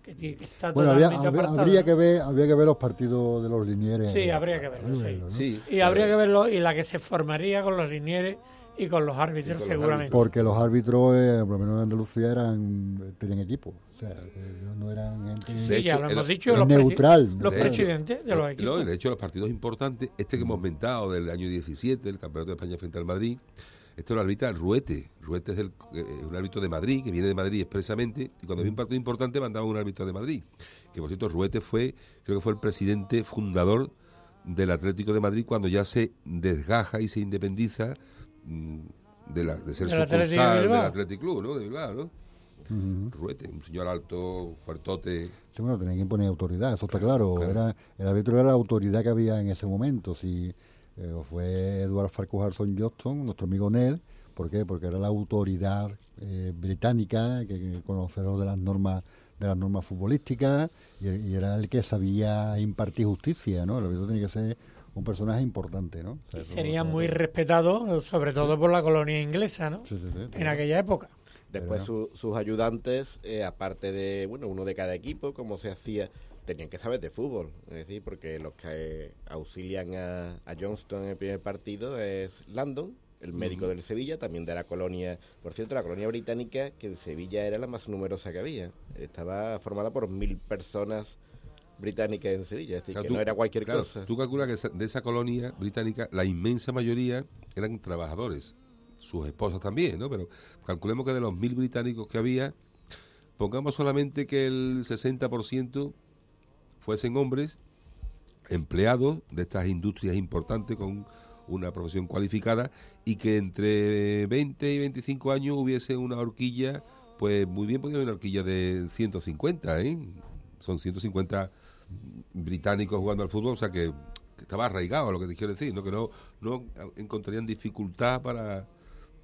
que, ti- que está Bueno, habría, totalmente habría, apartado, habría ¿no? que ver, habría que ver los partidos de los linieres. Sí, habría que verlo, sí. ¿no? sí. Y habría que verlo, y la que se formaría con los linieres y con los árbitros, con los seguramente. Porque los árbitros, eh, por lo menos en Andalucía, eran, tenían equipo. O sea, no eran gente De ya lo hemos dicho, los, presi- neutral. los De presidentes de los equipos. de hecho, los partidos importantes, este que hemos inventado del año 17, el Campeonato de España frente al Madrid, este lo arbitra Ruete. Ruete es el, eh, un árbitro de Madrid, que viene de Madrid expresamente, y cuando había un partido importante mandaba un árbitro de Madrid. Que por cierto, Ruete fue, creo que fue el presidente fundador del Atlético de Madrid cuando ya se desgaja y se independiza mm, de, la, de ser Del Atlético de sucursal del. Atlético Club, ¿no? De Bilbao, ¿no? Ruete, un señor alto, fuertote. Sí, bueno, tenía que imponer autoridad, eso está claro. Era, el árbitro era la autoridad que había en ese momento. Si eh, fue Eduard Farquharson Johnston, nuestro amigo Ned, ¿por qué? Porque era la autoridad eh, británica, que, que conocedor de las normas de las normas futbolísticas y, y era el que sabía impartir justicia, ¿no? El árbitro tenía que ser un personaje importante, ¿no? O sea, Y sería muy respetado, sobre todo por la colonia inglesa, ¿no? Sí, sí, sí. En aquella época. Después su- sus ayudantes, eh, aparte de, bueno, uno de cada equipo, como se hacía, tenían que saber de fútbol. Es decir, porque los que auxilian a, a Johnston en el primer partido es Landon, el médico del Sevilla, también de la colonia, por cierto, la colonia británica, que en Sevilla era la más numerosa que había. Estaba formada por mil personas británicas en Sevilla, es decir, O sea, que tú- no era cualquier claro, cosa. Tú calculas que de esa colonia británica, la inmensa mayoría eran trabajadores, sus esposas también, ¿no? Pero calculemos que de los mil británicos que había, pongamos solamente que el 60% fuesen hombres empleados de estas industrias importantes con una profesión cualificada y que entre 20 y 25 años hubiese una horquilla, pues muy bien podría haber una horquilla de 150, ¿eh? Son 150 británicos jugando al fútbol, o sea que, que estaba arraigado lo que te quiero decir, ¿no? que no, no encontrarían dificultad para,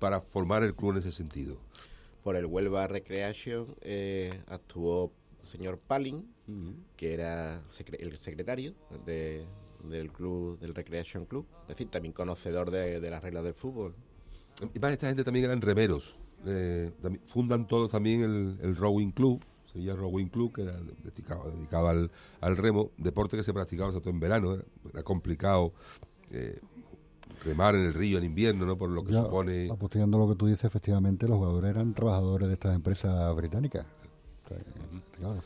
para formar el club en ese sentido. Por el Huelva Recreation eh, actuó el señor Palin, que era secre- el secretario de- del club del Recreation Club, es decir, también conocedor de, de las reglas del fútbol. Y más esta gente también eran remeros. eh, también- fundan todos también el, el Rowing Club, Sevilla Rowing Club, que era dedicado, dedicado al, al remo, deporte que se practicaba sobre todo en verano. Era, era complicado eh, remar en el río en invierno, ¿no? Por lo que Ya, supone. Apostillando lo que tú dices, efectivamente, los jugadores eran trabajadores de estas empresas británicas. O sea, claro.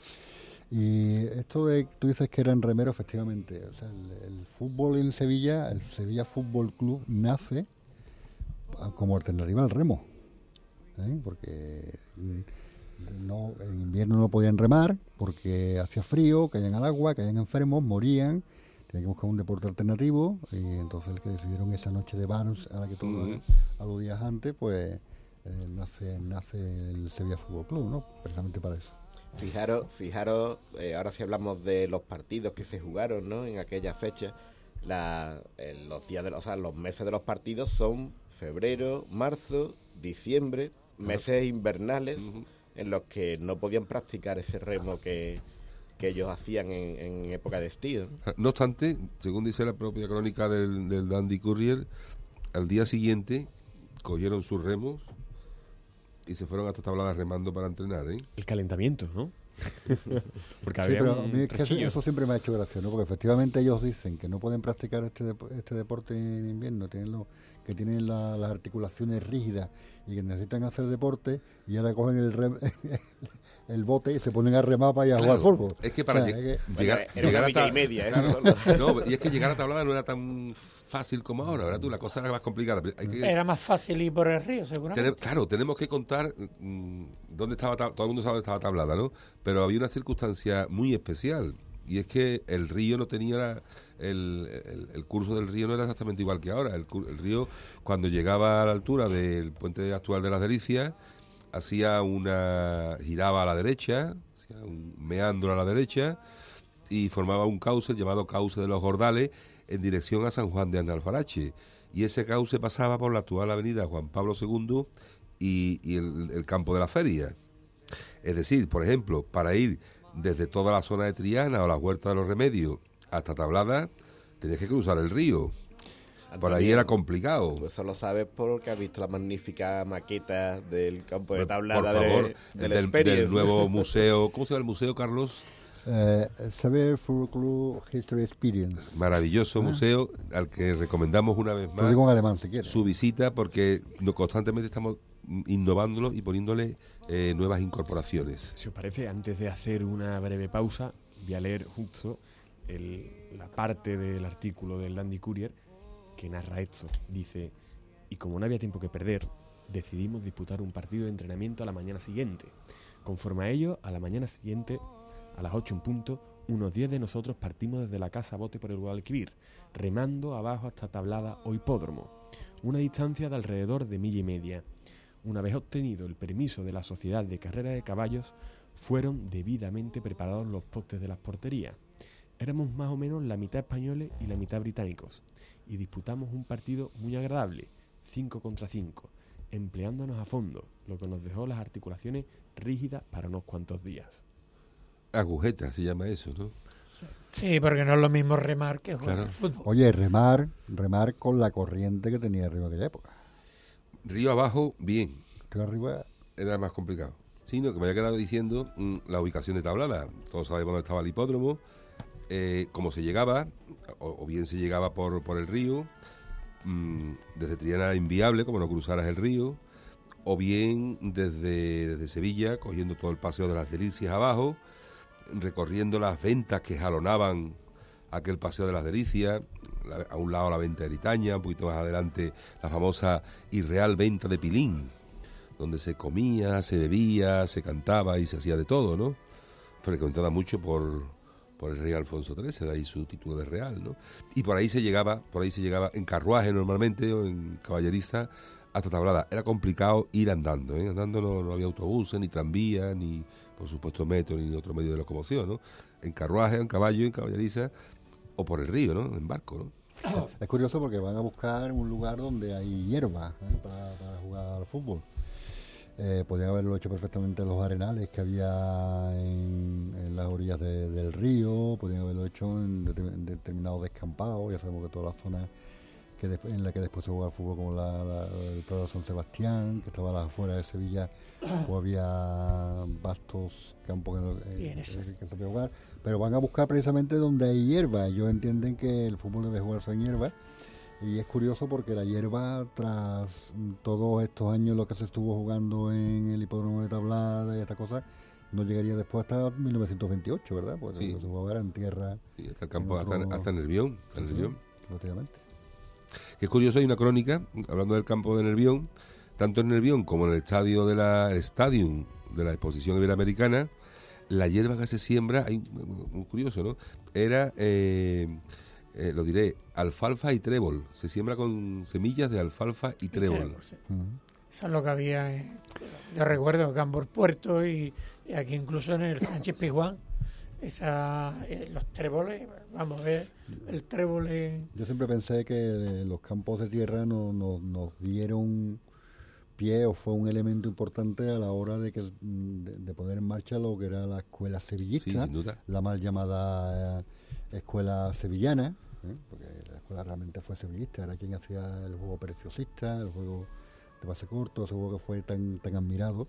Y esto de tú dices que eran remeros, efectivamente. O sea, el, el fútbol en Sevilla, el Sevilla Fútbol Club, nace como alternativa al remo. ¿eh? Porque mm, no, en invierno no podían remar porque hacía frío, caían al agua, caían enfermos, morían. Tenían que buscar un deporte alternativo y entonces el que decidieron esa noche de Barnes a la que tú Ujú. aludías antes, pues eh, nace, nace el Sevilla Fútbol Club, ¿no? Precisamente para eso. Fijaros, fijaros, eh, ahora si hablamos de los partidos que se jugaron, ¿no? En aquella fecha, la, eh, los días de o sea, los meses de los partidos son febrero, marzo, diciembre, meses invernales en los que no podían practicar ese remo que, que ellos hacían en, en época de estío. ¿no? Obstante, según dice la propia crónica del, del Dandy Courier, al día siguiente cogieron sus remos y se fueron hasta tabladas remando para entrenar, ¿eh? El calentamiento, ¿no? Porque Sí, había pero a mí es que eso, siempre me ha hecho gracia, ¿no? Porque efectivamente ellos dicen que no pueden practicar este, dep- este deporte en invierno, tienen lo- que tienen la- las articulaciones rígidas y que necesitan hacer deporte y ahora cogen el, rem- el bote y se ponen a remar para ir a jugar Claro, fútbol. Es que para O sea, lleg- es que- Bueno, llegar, era llegar una a milla ta- y media, ¿eh? Claro. No, y es que llegar a tablada no era tan fácil como ahora, ¿verdad? Tú, la cosa era más complicada. pero Hay que, Era más fácil ir por el río, seguramente. Claro, tenemos que contar mm, dónde estaba, ta- todo el mundo sabe dónde estaba tablada, ¿no? Pero había una circunstancia muy especial y es que el río no tenía la- el, el- el curso del río no era exactamente igual que ahora. El, el río cuando llegaba a la altura del puente actual de las Delicias hacía una giraba a la derecha, un meandro a la derecha y formaba un cauce llamado cauce de los Gordales en dirección a San Juan de Analfarache. Y ese cauce pasaba por la actual avenida Juan Pablo II y, y el, el campo de la feria. Es decir, por ejemplo, para ir desde toda la zona de Triana o la Huerta de los Remedios hasta Tablada, tenías que cruzar el río. Por ahí Antonio, era complicado. Tú eso lo sabes porque has visto la magnífica maqueta del campo de Por- tablada por de- del, del, nuevo museo. ¿Cómo se llama el museo, Carlos? Eh, Sever Folklore History Experience. Maravilloso museo al que recomendamos una vez Lo más digo en alemán si quieres. su visita porque no- constantemente estamos innovándolo y poniéndole eh, nuevas incorporaciones. Si os parece, antes de hacer una breve pausa, voy a leer justo el- la parte del artículo del Dandy Courier que narra esto. Dice, y como no había tiempo que perder, decidimos disputar un partido de entrenamiento a la mañana siguiente. Conforme a ello, a la mañana siguiente, a las 8 en punto, unos 10 de nosotros partimos desde la casa Bote por el Guadalquivir, remando abajo hasta Tablada o Hipódromo, una distancia de alrededor de milla y media. Una vez obtenido el permiso de la Sociedad de Carrera de Caballos, fueron debidamente preparados los postes de las porterías. Éramos más o menos la mitad españoles y la mitad británicos, y disputamos un partido muy agradable, 5 contra 5, empleándonos a fondo, lo que nos dejó las articulaciones rígidas para unos cuantos días. Agujeta se llama eso, ¿no? Sí, porque no es lo mismo remar que jugar Claro. al fútbol. Oye, remar, remar con la corriente que tenía arriba en aquella época. Río abajo, bien. Río arriba, era más complicado. Sí, no, que me había quedado diciendo mm, la ubicación de Tablada. Todos sabemos dónde estaba el hipódromo, eh, cómo se llegaba, o, o bien se llegaba por, por el río, mm, desde Triana era inviable, como no cruzaras el río, o bien desde, desde Sevilla, cogiendo todo el paseo de las Delicias abajo, recorriendo las ventas que jalonaban aquel paseo de las Delicias, la- a un lado la venta de Litaña, un poquito más adelante la famosa y real venta de Pilín, donde se comía, se bebía, se cantaba y se hacía de todo, ¿no? Frecuentada mucho por, por el rey Alfonso XIII, de ahí su título de real, ¿no? Y por ahí se llegaba, por ahí se llegaba en carruaje normalmente o en caballeriza hasta Tablada. Era complicado ir andando, ¿eh? Andando no, no había autobuses, ni tranvías, ni por supuesto metro, ni otro medio de locomoción, ¿no? En carruaje, en caballo, en caballeriza o por el río, ¿no? En barco, ¿no? Es curioso porque van a buscar un lugar donde hay hierba ¿eh? para, para jugar al fútbol. Eh, podían haberlo hecho perfectamente en los arenales que había en, en las orillas de- del río, podían haberlo hecho en, determin- en determinados descampados, ya sabemos que toda la zona que desp- en la que después se jugaba fútbol como la, la- el Prado de San Sebastián, que estaba a las afueras de Sevilla, pues había vastos campos que, eh, que se podía jugar, pero van a buscar precisamente donde hay hierba. Ellos entienden que el fútbol debe jugarse en hierba. Y es curioso porque la hierba, tras todos estos años lo que se estuvo jugando en el hipódromo de Tablada y estas cosas, no llegaría después hasta 1928, ¿verdad? Pues Sí. se jugaba en tierra, Y hasta el campo, hasta, hasta Nervión, hasta Nervión. prácticamente. Que es curioso, hay una crónica, hablando del campo de Nervión, tanto en Nervión como en el estadio de la el Stadium de la exposición iberoamericana, la hierba que se siembra, hay, curioso, ¿no? Era, eh, eh, lo diré, alfalfa y trébol. Se siembra con semillas de alfalfa y trébol. sí. Ujú. Eso es lo que había, en- yo recuerdo, Gambor Puerto y, y aquí incluso en el Sánchez Pizjuán. Esa, eh, los tréboles, vamos a ver, el trébol Yo siempre pensé que eh, los campos de tierra no- no- nos dieron pie o fue un elemento importante a la hora de, que, mm, de, de poner en marcha lo que era la escuela Sí, sevillista, sin duda. la mal llamada eh, escuela sevillana, ¿eh? porque la escuela realmente fue sevillista, era quien hacía el juego preciosista, el juego de base corto, ese juego que fue tan, tan admirado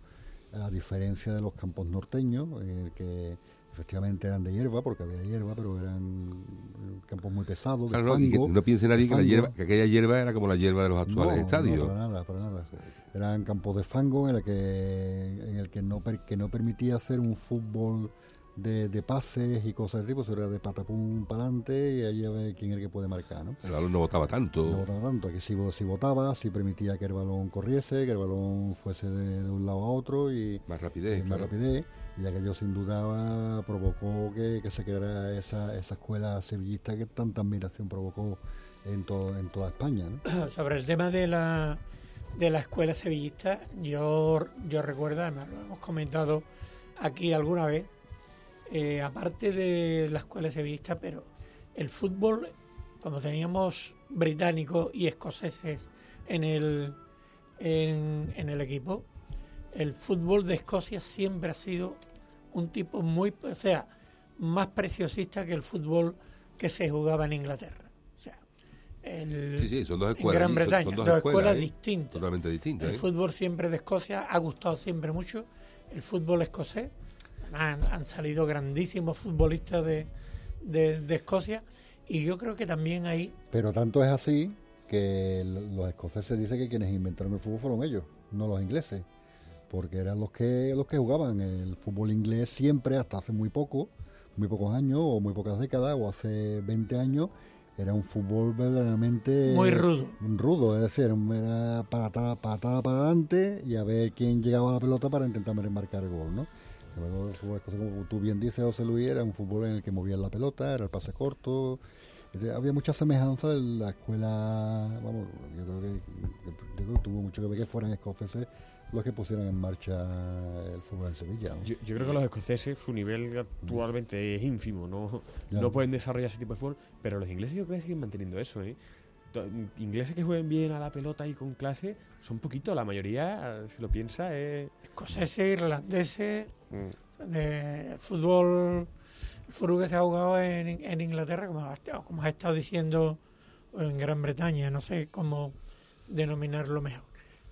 a diferencia de los campos norteños, en el que efectivamente eran de hierba, porque había hierba, pero eran campos muy pesados. Claro, no, fango, no piense nadie que, la hierba, que aquella hierba era como la hierba de los actuales No, estadios. No, para nada, para nada. Eran campos de fango en el que, en el que, no, que no permitía hacer un fútbol de, de pases y cosas de tipo, eso era de patapum para adelante y ahí a ver quién es el que puede marcar, ¿no? El balón no votaba tanto. No votaba tanto, aquí si, si votaba, si permitía que el balón corriese, que el balón fuese de, de un lado a otro y, más y rapidez. más claro. rapidez, y aquello sin duda provocó que, que se creara esa, esa escuela sevillista que tanta admiración provocó en, todo, en toda España, ¿no? Sobre el tema de la, de la escuela sevillista, yo, yo recuerdo, además lo hemos comentado aquí alguna vez, eh, aparte de la escuela sevillista, pero el fútbol, como teníamos británicos y escoceses en el, en, en el equipo, el fútbol de Escocia siempre ha sido un tipo muy, o sea, más preciosista que el fútbol que se jugaba en Inglaterra. O sea, el, Sí, sí, son dos en escuelas. Gran son- Bretaña, son dos, dos escuelas, escuelas distintas. Totalmente distintas. El ¿eh? fútbol siempre de Escocia ha gustado siempre mucho, el fútbol escocés. Han, han salido grandísimos futbolistas de, de, de Escocia y yo creo que también ahí, Pero tanto es así que los escoceses dicen que quienes inventaron el fútbol fueron ellos, no los ingleses, porque eran los que los que jugaban el fútbol inglés siempre hasta hace muy poco, muy pocos años o muy pocas décadas o hace 20 años era un fútbol verdaderamente muy rudo. rudo, es decir, era patada, patada para adelante y a ver quién llegaba a la pelota para intentar marcar el gol, ¿no? Como tú bien dices, José Luis, era un fútbol en el que movían la pelota, era el pase corto. Había mucha semejanza de la escuela, vamos, yo creo que, yo creo que tuvo mucho que ver que fueran escoceses los que pusieran en marcha el fútbol en Sevilla. ¿no? Yo, yo creo que los escoceses, su nivel actualmente es ínfimo, no, Ya. no pueden desarrollar ese tipo de fútbol, pero los ingleses yo creo que siguen manteniendo eso. ¿eh? Ingleses que jueguen bien a la pelota y con clase son poquitos, la mayoría, si lo piensa, es... Escoceses, irlandeses, mm, de fútbol, el fútbol que se ha jugado en, en Inglaterra, como has, como has estado diciendo, o en Gran Bretaña, no sé cómo denominarlo mejor.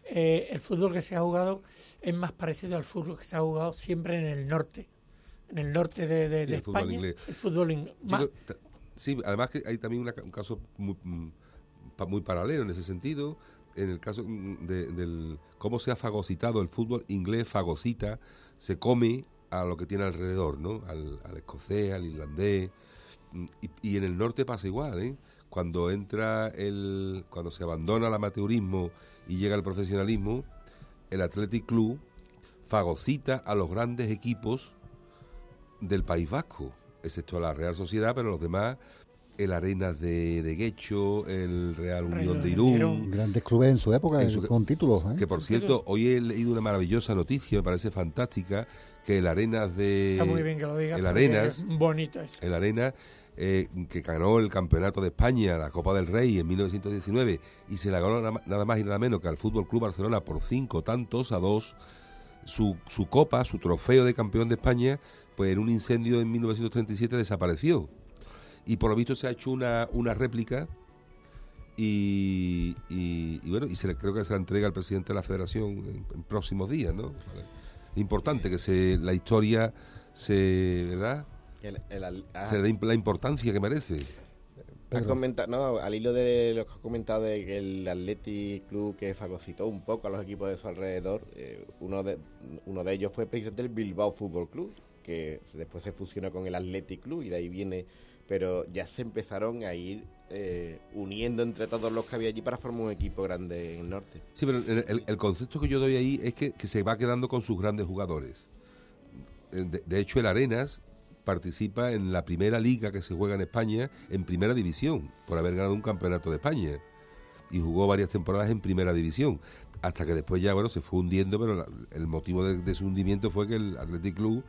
Eh, el fútbol que se ha jugado es más parecido al fútbol que se ha jugado siempre en el norte, en el norte de, de- Sí, de el fútbol España. inglés. El fútbol ing- Sí, además que hay también una un caso muy, mm, muy paralelo en ese sentido, en el caso mm, de, del cómo se ha fagocitado el fútbol inglés, fagocita, se come a lo que tiene alrededor, ¿no? Al, al escocés, al irlandés, mm, y, en el norte pasa igual, ¿eh? Cuando entra el, cuando se abandona el amateurismo y llega el profesionalismo, el Athletic Club fagocita a los grandes equipos del País Vasco, excepto la Real Sociedad, pero los demás, el Arenas de, de Guecho, el Real Unión Real de Irún. Grandes clubes en su época, En su- con títulos. ¿eh? que por cierto, hoy he leído una maravillosa noticia, me parece fantástica, que el Arenas de... está muy bien que lo digas. el Arenas- es bonito eso. el Arena, eh, que ganó el Campeonato de España, la Copa del Rey en 1919, y se la ganó nada más y nada menos que al Fútbol Club Barcelona por cinco tantos a dos. Su, su copa, su trofeo de campeón de España, pues en un incendio en 1937 desapareció. Y por lo visto se ha hecho una, una réplica y, y- y bueno, y se le, creo que se la entrega al presidente de la federación en, en próximos días, ¿no? Importante que se la historia se, ¿verdad? El- el al- ah, se le dé la importancia que merece. has Pedro. comentado- no, al hilo de lo que has comentado de que el Athletic Club que fagocitó un poco a los equipos de su alrededor, eh, uno, de, uno de ellos fue precisamente el Bilbao Fútbol Club, que después se fusionó con el Athletic Club y de ahí viene, pero ya se empezaron a ir eh, uniendo entre todos los que había allí para formar un equipo grande en el norte. Sí, pero el, concepto que yo doy ahí es que, se va quedando con sus grandes jugadores. Eh, De, hecho, el Arenas participa en la primera liga que se juega en España en primera división, por haber ganado un campeonato de España. Y jugó varias temporadas en primera división. Hasta que después ya, bueno, se fue hundiendo, pero la- el motivo de, de su hundimiento fue que el Athletic Club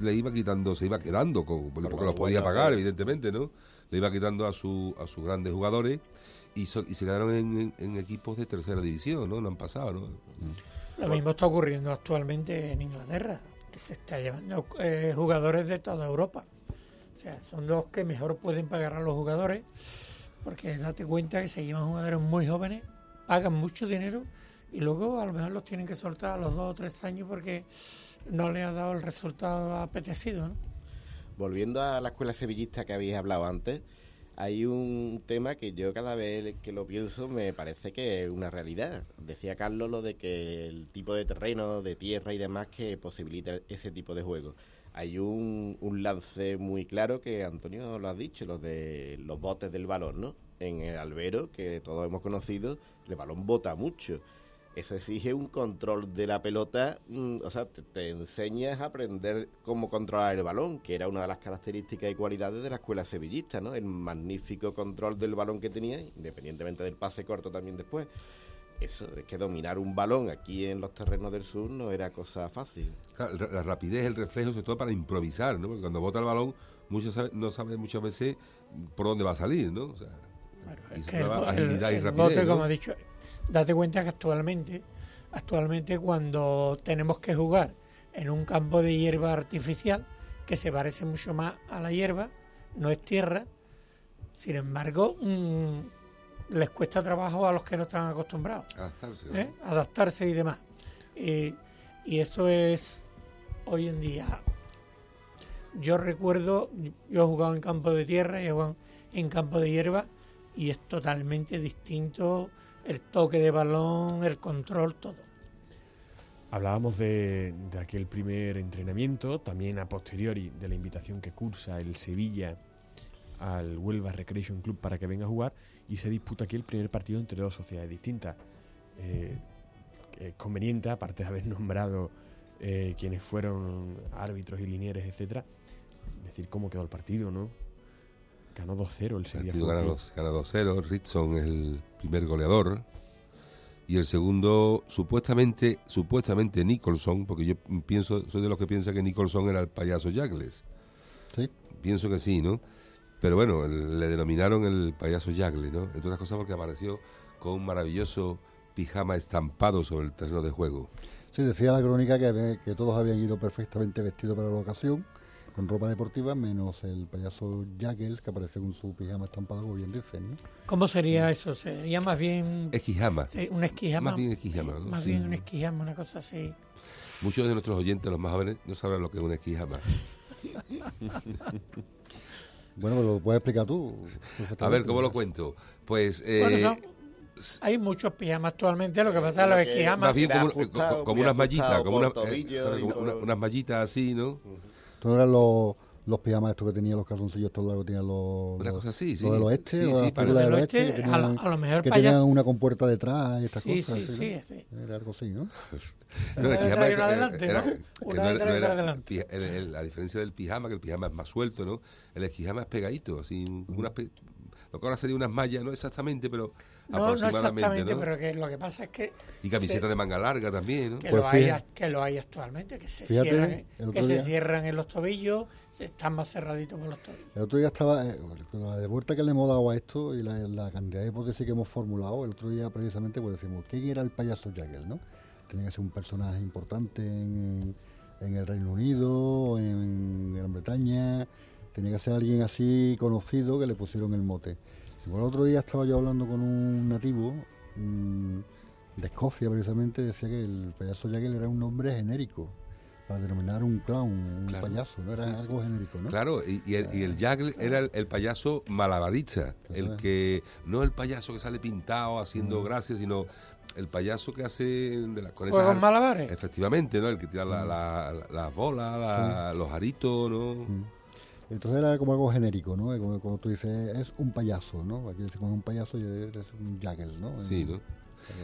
le iba quitando, se iba quedando, con, porque los los podía pagar, de- evidentemente, ¿no? Le iba quitando a, su, a sus grandes jugadores y, so- y se quedaron en, en- en equipos de tercera división, ¿no? No han pasado, ¿no? Lo mismo está ocurriendo actualmente en Inglaterra, que se está llevando eh, jugadores de toda Europa. O sea, son los que mejor pueden pagar a los jugadores, porque date cuenta que se llevan jugadores muy jóvenes, pagan mucho dinero y luego a lo mejor los tienen que soltar a los dos o tres años porque no le ha dado el resultado apetecido. ¿no? Volviendo a la escuela sevillista que habéis hablado antes, hay un tema que yo cada vez que lo pienso me parece que es una realidad. Decía Carlos lo de que el tipo de terreno, de tierra y demás que posibilita ese tipo de juego. Hay un, un lance muy claro que Antonio lo ha dicho, los de los botes del balón, ¿no? En el albero, que todos hemos conocido, el balón bota mucho eso exige un control de la pelota, mm, o sea, te, enseñas a aprender cómo controlar el balón, que era una de las características y cualidades de la escuela sevillista, ¿no? El magnífico control del balón que tenía, independientemente del pase corto también después. Eso, es que dominar un balón aquí en los terrenos del sur no era cosa fácil. la rapidez, el reflejo, sobre todo para improvisar, ¿no? Porque cuando bota el balón, muchos no sabe muchas veces por dónde va a salir, ¿no? O sea, agilidad y rapidez. como ha dicho, date cuenta que actualmente, actualmente cuando tenemos que jugar en un campo de hierba artificial, que se parece mucho más a la hierba, no es tierra, sin embargo, mm, les cuesta trabajo a los que no están acostumbrados. Adaptarse. ¿eh? Adaptarse y demás. y eso es hoy en día. Yo recuerdo, yo he jugado en campo de tierra y he jugado en campo de hierba y es totalmente distinto el toque de balón, el control, todo. Hablábamos de, aquel primer entrenamiento, también a posteriori de la invitación que cursa el Sevilla al Huelva Recreation Club para que venga a jugar y se disputa aquí el primer partido entre dos sociedades distintas. Eh, es conveniente, aparte de haber nombrado eh, quienes fueron árbitros y linieres, etcétera, decir cómo quedó el partido, ¿no? Ganó 2-0 el Sevilla. Gana 2-0, Ritson es el primer goleador. Y el segundo, supuestamente, supuestamente Nicholson, porque yo pienso, soy de los que piensa que Nicholson era el payaso Jagles. Sí. Pienso que sí, ¿no? Pero bueno, le denominaron el payaso Jagles, ¿no? Entre otras cosas porque apareció con un maravilloso pijama estampado sobre el terreno de juego. Sí, decía la crónica que, que todos habían ido perfectamente vestidos para la ocasión con ropa deportiva, menos el payaso Jaggles que aparece con su pijama estampado, como bien dicen. ¿no? ¿Cómo sería eso? ¿Sería más bien... Esquijama. un esquijama. Más bien esquijama. Más bien un esquijama, una cosa así. Muchos de nuestros oyentes, los más jóvenes, no sabrán lo que es un esquijama. bueno, lo puedes explicar tú. A ver, ¿cómo lo cuento? Pues... Eh, hay muchos pijamas actualmente, lo que pasa es los esquijamas... Más bien como, unas mallitas, como, eh, unas mallitas así, ¿no? Todos eran los, los pijamas estos que tenían los calzoncillos todos los que tenían los, una cosa así, sí. los del oeste, sí, sí, para del oeste, que tenían, a, lo, mejor que tenían una compuerta detrás y estas sí, cosas. Sí, sí, sí, Era algo así, ¿no? no, el pijama era, adelante, era, ¿no? Una no, era, adelante. El, el, la diferencia del pijama, que el pijama es más suelto, ¿no? El pijama es pegadito, así, unas lo que ahora sería unas mallas, no exactamente, pero no. No exactamente, pero que lo que pasa es que... Y camiseta de manga larga también, ¿no? Que, pues lo hay, que lo hay actualmente, que se, cierran, que se cierran en los tobillos, se están más cerraditos por los tobillos. El otro día estaba, eh, con la de vuelta que le hemos dado a esto y la, cantidad de hipótesis que hemos formulado, el otro día precisamente pues decimos, ¿quién era el payaso Jagger, no? Tenía que ser un personaje importante en, en el Reino Unido, en Gran Bretaña tenía que ser alguien así conocido que le pusieron el mote. El otro día estaba yo hablando con un nativo de Escocia precisamente, decía que el payaso Jagger era un nombre genérico para denominar un clown, un payaso, no era algo genérico, ¿no? Claro, y, el, y el era el, payaso malabarista, el que no el payaso que sale pintado haciendo gracias, sino el payaso que hace de la, con esas malabares. Efectivamente, ¿no? El que tira las la, bolas, los aritos, ¿no? Entonces era como algo genérico, ¿no? Como, tú dices, es un payaso, ¿no? Aquí dice como un payaso y es un Jaggles, ¿no? Sí, ¿no?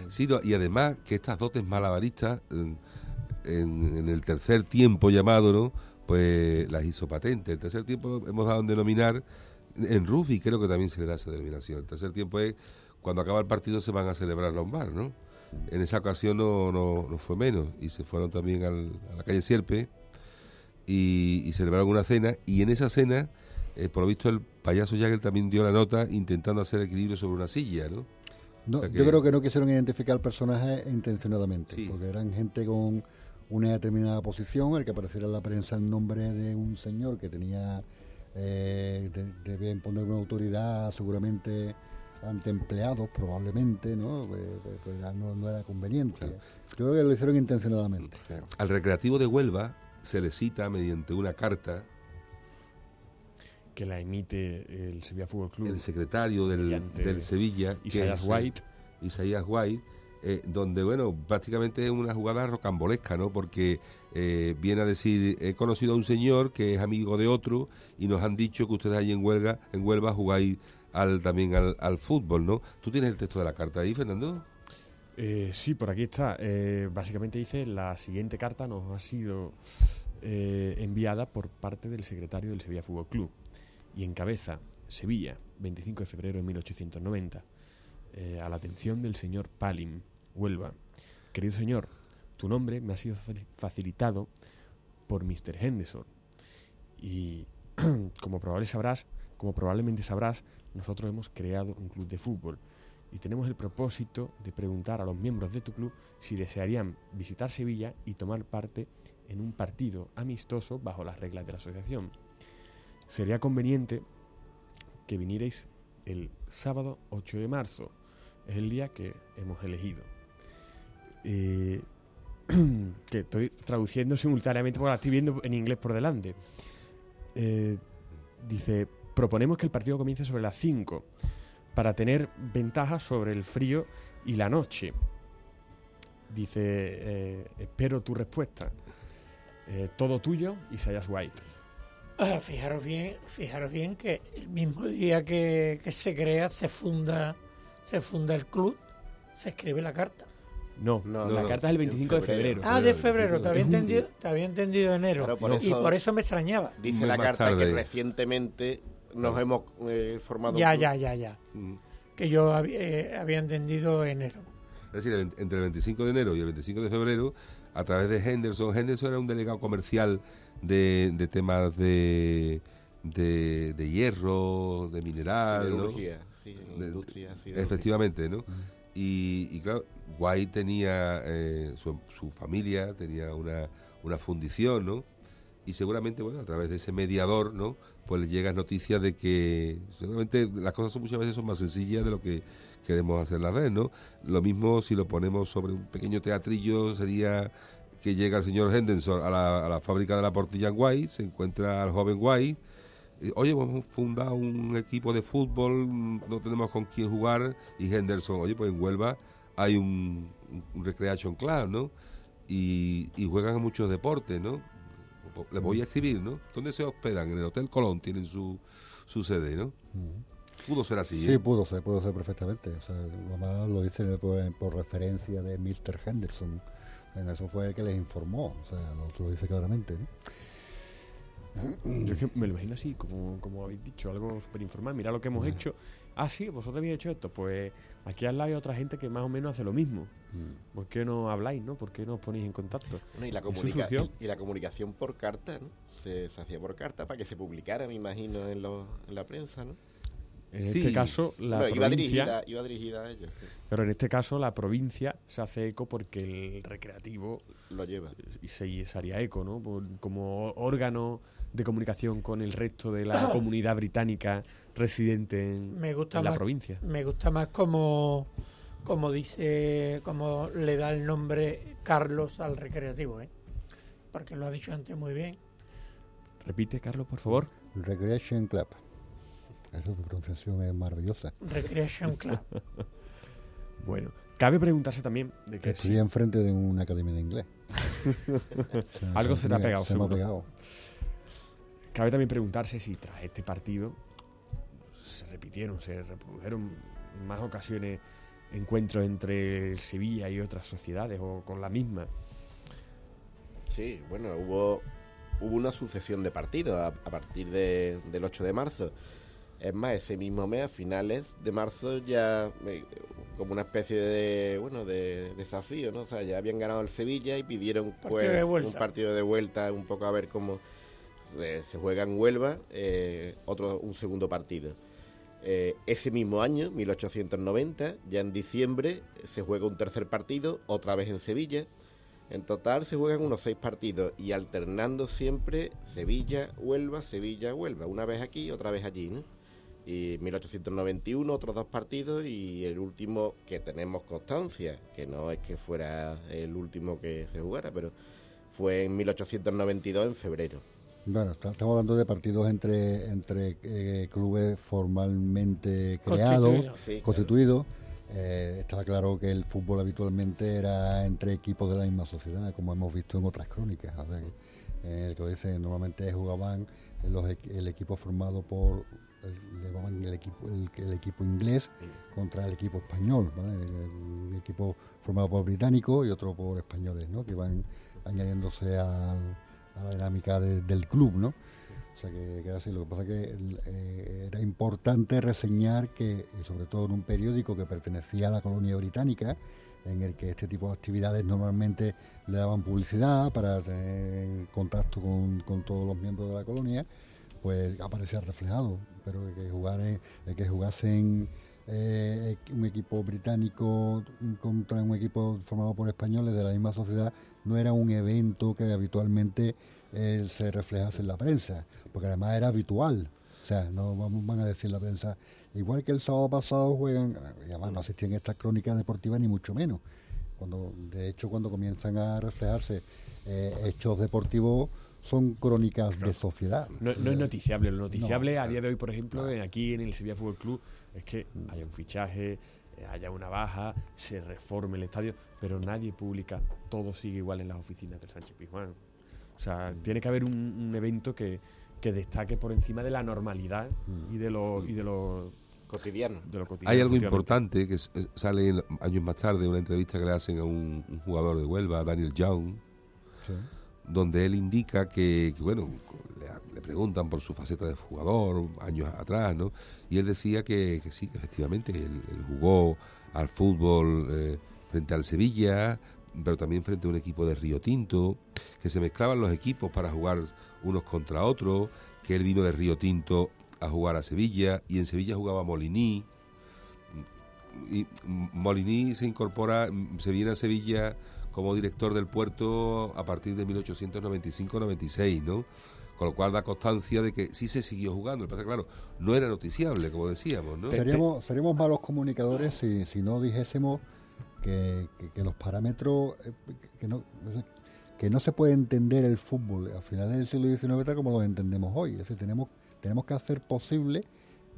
Sí, y además que estas dotes malabaristas, en, el tercer tiempo llamado, ¿no? Pues las hizo patente. El tercer tiempo hemos dado en denominar, en rugby creo que también se le da esa denominación. El tercer tiempo es cuando acaba el partido se van a celebrar los bar, ¿no? En esa ocasión no, no, fue menos y se fueron también a la calle Sierpe y, celebraron una cena y en esa cena, eh, por lo visto, el payaso Jagger también dio la nota intentando hacer equilibrio sobre una silla, ¿no? Yo creo que no quisieron identificar al personaje intencionadamente, porque eran gente con una determinada posición, el que apareciera en la prensa el nombre de un señor que tenía, eh, debía imponer una autoridad seguramente ante empleados probablemente, ¿no? Pues, pues, pues no, no era conveniente. Yo creo que lo hicieron intencionadamente. Al Recreativo de Huelva se le cita mediante una carta que la emite el Sevilla Fútbol Club. el secretario del, del Sevilla, Isaías White. Isaías White, eh, donde, bueno, prácticamente es una jugada rocambolesca, ¿no? Porque eh, viene a decir, he conocido a un señor que es amigo de otro y nos han dicho que ustedes ahí en Huelva, en Huelva jugáis al, también al, al fútbol, ¿no? ¿Tú tienes el texto de la carta ahí, Fernando? Eh, sí, por aquí está. Eh, básicamente dice, la siguiente carta nos ha sido eh, enviada por parte del secretario del Sevilla Fútbol Club y encabeza Sevilla, 25 de febrero de 1890, eh, a la atención del señor Palim, Huelva. Querido señor, tu nombre me ha sido fa- facilitado por Mr. Henderson y como probable sabrás, como probablemente sabrás, nosotros hemos creado un club de fútbol y tenemos el propósito de preguntar a los miembros de tu club si desearían visitar Sevilla y tomar parte en un partido amistoso bajo las reglas de la asociación. Sería conveniente que vinierais el sábado 8 de marzo, es el día que hemos elegido. Eh, que estoy traduciendo simultáneamente porque la estoy viendo en inglés por delante. Eh, dice, proponemos que el partido comience sobre las 5 para tener ventaja sobre el frío y la noche. Dice, eh, espero tu respuesta. Eh, todo tuyo, Isaias White. Ah, fijaros bien, fijaros bien que el mismo día que, que se crea, se funda, se funda el club, se escribe la carta. No, No, la no, carta es el en 25 de febrero. Ah, de febrero, te había entendido, te había entendido enero. Claro, por y eso- por eso me extrañaba. Dice Muy la carta tarde. que recientemente nos hemos eh, formado Ya, ya, ya, ya. Mm. Que yo hab- eh, había entendido enero. Es decir, entre el 25 de enero y el 25 de febrero, a través de Henderson, Henderson era un delegado comercial de, de temas de, de, de hierro, de mineral, ¿no? Siderurgia, sí, De- industria. Efectivamente, ¿no? Y, y claro, White tenía eh, su, su familia, tenía una, una fundición, ¿no? Y seguramente, bueno, a través de ese mediador, ¿no? Pues le llegan noticias de que seguramente las cosas son, muchas veces son más sencillas de lo que queremos hacerlas ver, ¿no? Lo mismo si lo ponemos sobre un pequeño teatrillo sería que llega el señor Henderson a la, a la fábrica de la portilla en White, se encuentra al joven eh, oye, hemos fundado un equipo de fútbol, no tenemos con quién jugar, y Henderson, oye, pues en Huelva hay un, Recreation Club, ¿no? Y, y juegan a muchos deportes, ¿no? Les voy a escribir, ¿no? ¿Dónde se hospedan? En el Hotel Colón tienen su, su sede, ¿no? Pudo ser así, Sí, ¿eh? pudo ser, pudo ser perfectamente. O sea, además lo dice por, por referencia de Mr. Henderson. En eso fue el que les informó. O sea, lo, lo dice claramente. ¿no? Yo es que me lo imagino así, como, como habéis dicho, algo súper informal. Mira lo que hemos hecho. Ah, sí, vosotros habéis hecho esto. Pues aquí al lado hay otra gente que más o menos hace lo mismo. Mm. ¿Por qué no habláis, no? ¿Por qué no os ponéis en contacto? Bueno, y, la comunica- y la comunicación por carta, ¿no? Se, se hacía por carta para que se publicara, me imagino, en, lo- en la prensa, ¿no? En Sí. este caso, la Bueno, iba, provincia... dirigida, iba dirigida a ellos, Pero en este caso, la provincia se hace eco porque el recreativo lo lleva. y se, se haría eco, ¿no? Por- como órgano de comunicación con el resto de la comunidad británica residente en, Me gusta en la más, provincia. me gusta más como, como dice, como le da el nombre Carlos al recreativo, ¿eh? Porque lo ha dicho antes muy bien. Repite, Carlos, por favor. Recreation Club. Eso, tu pronunciación es maravillosa. Recreation Club. Bueno, cabe preguntarse también de Que estudié si- enfrente de una academia de inglés. O sea, Algo se te ha pegado, Se me ha pegado. cabe también preguntarse si tras este partido se repitieron, se reprodujeron más ocasiones encuentros entre el Sevilla y otras sociedades o con la misma. Sí, bueno, hubo, hubo una sucesión de partidos a, a partir de- del 8 de marzo. Es más, ese mismo mes, a finales de marzo, ya eh, como una especie de, bueno, de desafío, ¿no? O sea, ya habían ganado el Sevilla y pidieron pues un partido de vuelta, un poco a ver cómo se, se juega en Huelva, eh, otro, un segundo partido. Eh, ese mismo año, 1890, ya en diciembre, se juega un tercer partido, otra vez en Sevilla. En total se juegan unos seis partidos y alternando siempre Sevilla, Huelva, Sevilla, Huelva. Una vez aquí, otra vez allí, ¿no? Y 1891 otros dos partidos y el último que tenemos constancia, que no es que fuera el último que se jugara, pero fue en 1892 en febrero. Bueno, estamos hablando de partidos entre entre eh, clubes formalmente creados, constituidos. Eh, estaba claro que el fútbol habitualmente era entre equipos de la misma sociedad, como hemos visto en otras crónicas. Eh, que dice, normalmente jugaban los, el equipo formado por el, el equipo, el, equipo inglés contra el equipo español, el, equipo formado por británicos y otro por españoles, ¿no? que van añadiéndose a, la dinámica del club. ¿no? O sea que, que así. Lo que pasa es que eh, era importante reseñar que, sobre todo en un periódico que pertenecía a la colonia británica, en el que este tipo de actividades normalmente le daban publicidad para tener contacto con, con todos los miembros de la colonia, pues aparecía reflejado. Pero que jugar que jugasen eh, un equipo británico contra un equipo formado por españoles de la misma sociedad no era un evento que habitualmente eh, se reflejase en la prensa, porque además era habitual. O sea, no van a decir la prensa, igual que el sábado pasado juegan, además no asistían estas crónicas deportivas ni mucho menos. Cuando, de hecho, cuando comienzan a reflejarse eh, hechos deportivos, son crónicas de sociedad. No, es noticiable. Lo noticiable a día de hoy, por ejemplo, aquí en el Sevilla Fútbol Club, es que haya un fichaje, eh, haya una baja, se reforme el estadio, pero nadie publica, todo sigue igual en las oficinas del Sánchez Pizjuán. O sea, tiene que haber un, evento que, destaque por encima de la normalidad y de lo, y de lo cotidiano. Hay algo importante que sale años más tarde, una entrevista que le hacen a un, jugador de Huelva, Daniel Young, donde él indica que, bueno, le, preguntan por su faceta de jugador años atrás, ¿no? Y él decía que, sí, que efectivamente él, jugó al fútbol eh, frente al Sevilla, pero también frente a un equipo de Río Tinto, que se mezclaban los equipos para jugar unos contra otros, que él vino de Río Tinto a jugar a Sevilla y en Sevilla jugaba Moliní. Y Moliní se incorpora, se viene a Sevilla como director del puerto a partir de 1895-96, ¿no? Con lo cual da constancia de que sí se siguió jugando. Lo que pasa, claro, no era noticiable, como decíamos, ¿no? Seríamos, seríamos malos comunicadores si, si no dijésemos que, los parámetros, eh, que, no, que no se puede entender el fútbol a finales del siglo XIX como lo entendemos hoy. Es decir, tenemos, tenemos que hacer posible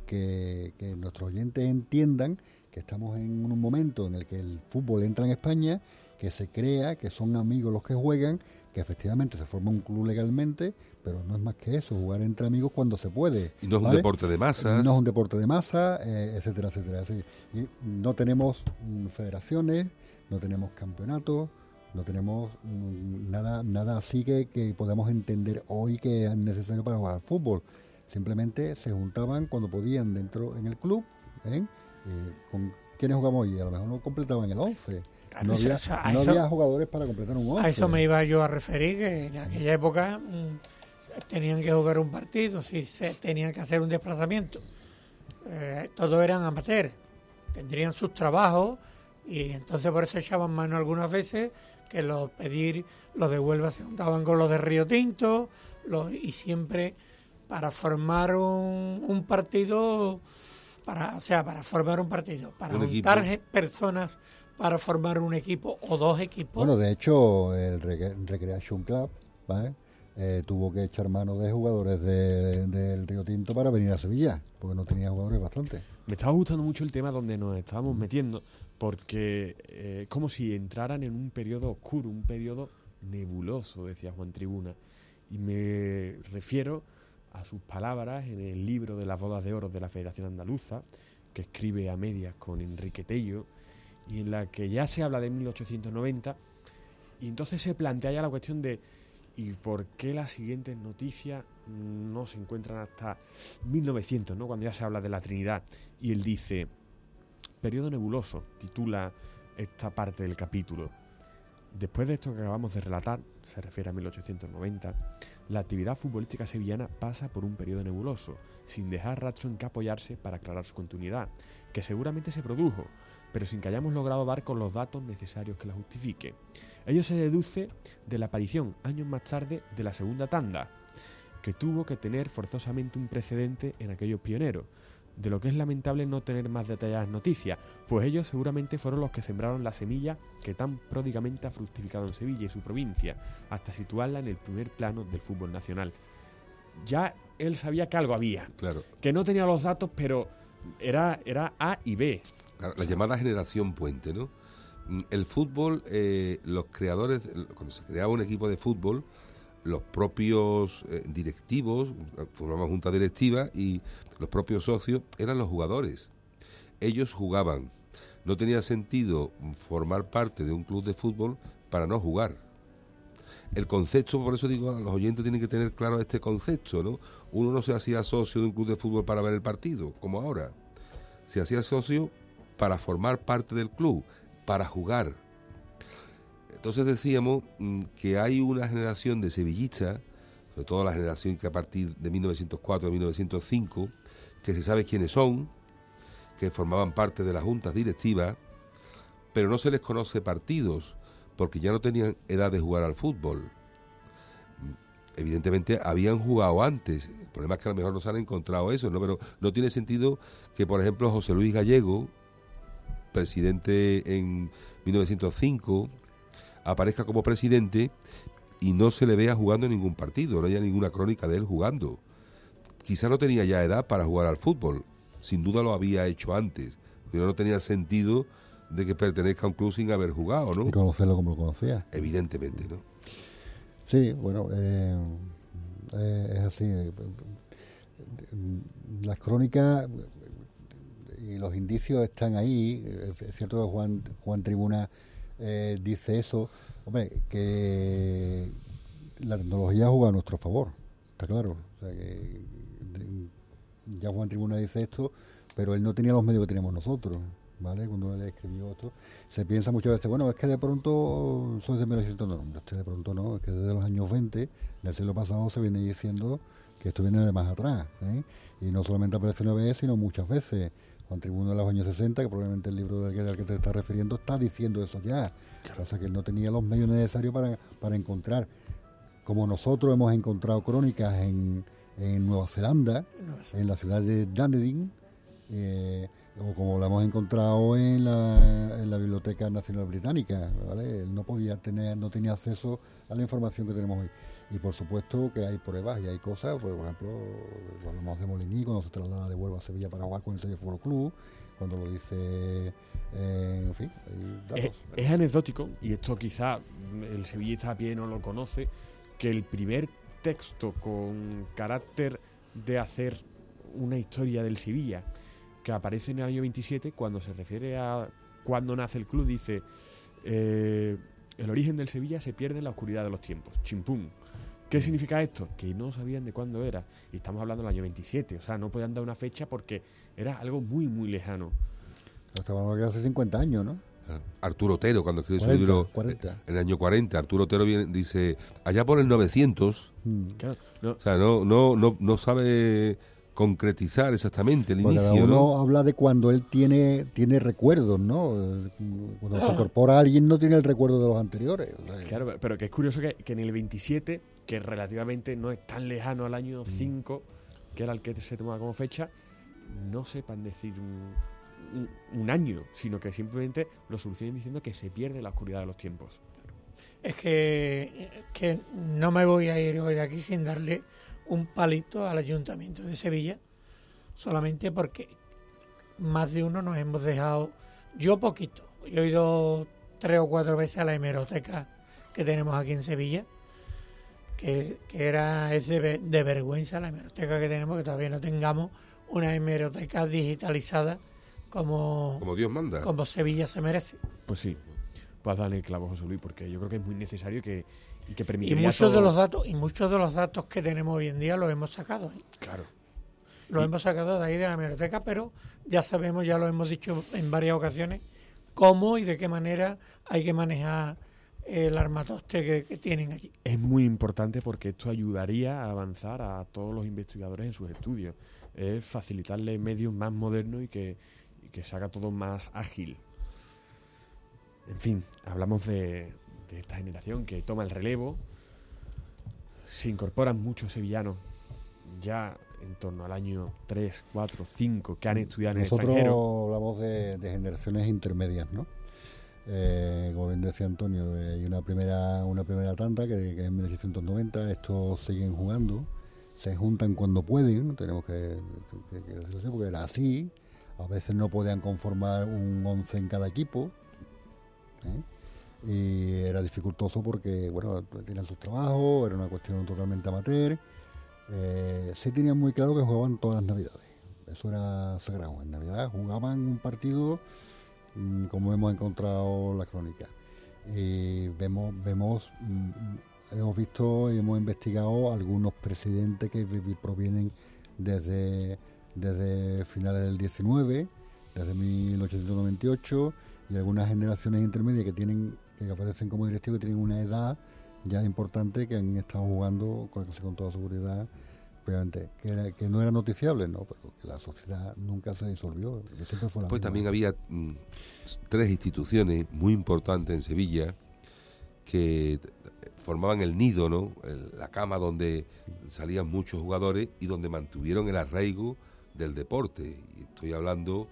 que, nuestros oyentes entiendan que estamos en un momento en el que el fútbol entra en España, que se crea, que son amigos los que juegan, que efectivamente se forma un club legalmente, pero no es más que eso, jugar entre amigos cuando se puede. Y no es un deporte de masas. No es un deporte de masa, eh, etcétera, etcétera. Y no tenemos mm, federaciones, no tenemos campeonatos, no tenemos mm, nada nada así que, que podamos entender hoy que es necesario para jugar al fútbol. Simplemente se juntaban cuando podían dentro en el club, ¿eh? Eh, con quienes jugamos hoy, a lo mejor no completaban el 11 no, había, jugadores para completar un 11. A eso me iba yo a referir, que en aquella época mm, tenían que jugar un partido, si se tenían que hacer un desplazamiento. Eh, todos eran amateurs, tendrían sus trabajos y entonces por eso echaban mano algunas veces que los pedir, los de Huelva se juntaban con los de Río Tinto los, y siempre para formar un, un partido, para, o sea, para formar un partido, para juntar personas para formar un equipo o dos equipos. Bueno, de hecho, el Recreation Club eh, tuvo que echar mano de jugadores del Río Tinto para venir a Sevilla, porque no tenía jugadores bastante. Me estaba gustando mucho el tema donde nos estábamos metiendo, porque eh, es como si entraran en un periodo oscuro, un periodo nebuloso, decía Juan Tribuna. Y me refiero a sus palabras en el libro de las bodas de oro de la Federación Andaluza, que escribe a medias con Enrique Tello, y en la que ya se habla de 1890 y entonces se plantea ya la cuestión de ¿y por qué las siguientes noticias no se encuentran hasta 1900, ¿no? cuando ya se habla de la Trinidad? Y él dice, periodo nebuloso, titula esta parte del capítulo. Después de esto que acabamos de relatar, se refiere a 1890, la actividad futbolística sevillana pasa por un periodo nebuloso, sin dejar rastro en que apoyarse para aclarar su continuidad, que seguramente se produjo, pero sin que hayamos logrado dar con los datos necesarios que la justifique. Ello se deduce de la aparición, años más tarde, de la segunda tanda, que tuvo que tener forzosamente un precedente en aquellos pioneros, de lo que es lamentable no tener más detalladas noticias, pues ellos seguramente fueron los que sembraron la semilla que tan pródigamente ha fructificado en Sevilla y su provincia, hasta situarla en el primer plano del fútbol nacional. Ya él sabía que algo había, Claro. que no tenía los datos, pero era, era A y B. Claro, La llamada generación puente, ¿no? Mm, El fútbol, eh, los creadores, cuando se creaba un equipo de fútbol, los propios eh, directivos, eh, formaban junta directiva y los propios socios eran los jugadores. Ellos jugaban. No tenía sentido formar parte de un club de fútbol para no jugar. El concepto, por eso digo, los oyentes tienen que tener claro este concepto, ¿no? Uno no se hacía socio de un club de fútbol para ver el partido, como ahora. Se hacía socio para formar parte del club, para jugar. Entonces decíamos mm, que hay una generación de sevillistas, sobre todo la generación que a partir de 1904 1905, que se sabe quiénes son, que formaban parte de las juntas directivas, pero no se les conoce partidos, porque ya no tenían edad de jugar al fútbol. Evidentemente habían jugado antes, el problema es que a lo mejor no se han encontrado eso, ¿no? pero no tiene sentido que, por ejemplo, José Luis Gallego, presidente en 1905, aparezca como presidente y no se le vea jugando en ningún partido, no haya ninguna crónica de él jugando. Quizá no tenía ya edad para jugar al fútbol, sin duda lo había hecho antes, pero no tenía sentido de que pertenezca a un club sin haber jugado, ¿no? Y conocerlo como lo conocía. Evidentemente, ¿no? Sí, bueno, eh, eh, es así. Las crónicas y los indicios están ahí. Es cierto que Juan, Juan Tribuna eh, dice eso. Hombre, que la tecnología juega a nuestro favor, está claro. O sea, que ya Juan Tribuna dice esto, pero él no tenía los medios que tenemos nosotros. ¿Vale? Cuando él escribió esto, se piensa muchas veces, bueno, es que de pronto son de 1900, no, no, es que de pronto no, es que desde los años 20 del siglo pasado se viene diciendo que esto viene de más atrás, ¿eh? y no solamente aparece una vez, sino muchas veces. Juan Tribuno de los años 60, que probablemente el libro del que, al que te estás refiriendo está diciendo eso ya. O sea que él no tenía los medios necesarios para, para encontrar, como nosotros hemos encontrado crónicas en, en Nueva Zelanda, en la ciudad de Dunedin, eh, o como la hemos encontrado en la, en la Biblioteca Nacional Británica, ¿vale? Él no podía tener, no tenía acceso a la información que tenemos hoy. Y por supuesto que hay pruebas y hay cosas, pues, por ejemplo, lo hablamos de Molini cuando se traslada de Huelva a Sevilla para jugar con el Sevilla Fútbol Club, cuando lo dice, eh, en fin, hay datos. es anecdótico, y esto quizá mm, el sevillista a pie no lo conoce, que el primer texto con carácter de hacer una historia del Sevilla, que aparece en el año 27, cuando se refiere a cuando nace el club, dice, eh, el origen del Sevilla se pierde en la oscuridad de los tiempos, chimpum. ¿Qué significa esto? Que no sabían de cuándo era. Y estamos hablando del año 27, o sea, no podían dar una fecha porque era algo muy, muy lejano. Estamos hablando de hace 50 años, ¿no? Arturo Otero, cuando escribe su 40, libro 40. en el año 40, Arturo Otero viene- dice, allá por el 900, Mm. Claro, no, o sea, no, no, no, no sabe concretizar exactamente el cada inicio, uno ¿no? habla de cuando él tiene tiene recuerdos, ¿no? Eh, Cuando se incorpora a alguien no tiene el recuerdo de los anteriores. o sea, Claro, pero que es curioso que, que en el 27, que relativamente no es tan lejano al Mm. año 5, que era el que se tomaba como fecha, no sepan decir un, un- un año, sino que simplemente lo solucionen diciendo que se pierde la oscuridad de los tiempos. Es que, que no me voy a ir hoy de aquí sin darle un palito al Ayuntamiento de Sevilla, solamente porque más de uno nos hemos dejado, yo poquito, yo he ido tres o cuatro veces a la hemeroteca que tenemos aquí en Sevilla, que, que era es de, ve- de vergüenza la hemeroteca que tenemos, que todavía no tengamos una hemeroteca digitalizada como, Como Dios manda. como Sevilla se merece. Pues sí, vas a darle el clavo, José Luis, porque yo creo que es muy necesario que, y que Y permitiría muchos de los datos y muchos de los datos que tenemos hoy en día los hemos sacado. ¿eh? Claro. Los Y- hemos sacado de ahí de la hemeroteca, pero ya sabemos, ya lo hemos dicho en varias ocasiones, cómo y de qué manera hay que manejar el armatoste que, que tienen allí. Es muy importante porque esto ayudaría a avanzar a todos los investigadores en sus estudios. Es facilitarle medios más modernos y que, y que se haga todo más ágil. En fin, hablamos de, de esta generación que toma el relevo. Se incorporan muchos sevillanos. Ya en torno al año 3, 4, 5 que han estudiado en el Nosotros extranjero. hablamos de, de generaciones intermedias, ¿no? Eh, como bien decía Antonio, eh, hay una primera una primera tanda que, que es en 1890, estos siguen jugando, se juntan cuando pueden, tenemos que, que- que decirlo así, porque era así, a veces no podían conformar un 11 en cada equipo, ¿eh? y era dificultoso porque, bueno, tenían sus trabajos, era una cuestión totalmente amateur, eh, sí tenían muy claro que jugaban todas las navidades. Eso era sagrado. En Navidad jugaban un partido como hemos encontrado la crónica. Y vemos, vemos, mm, hemos visto y hemos investigado algunos presidentes que vi- provienen desde, desde finales del 19, desde 1898, y algunas generaciones intermedias que tienen, que aparecen como directivos tienen una edad ya importante que han estado jugando con, con toda seguridad obviamente, que, era- que no era noticiable, no, pero que la sociedad nunca se disolvió, que siempre fue la Pues misma. también había mm, tres instituciones muy importantes en Sevilla que formaban el nido, ¿no? El- la cama donde salían muchos jugadores y donde mantuvieron el arraigo del deporte. Y estoy hablando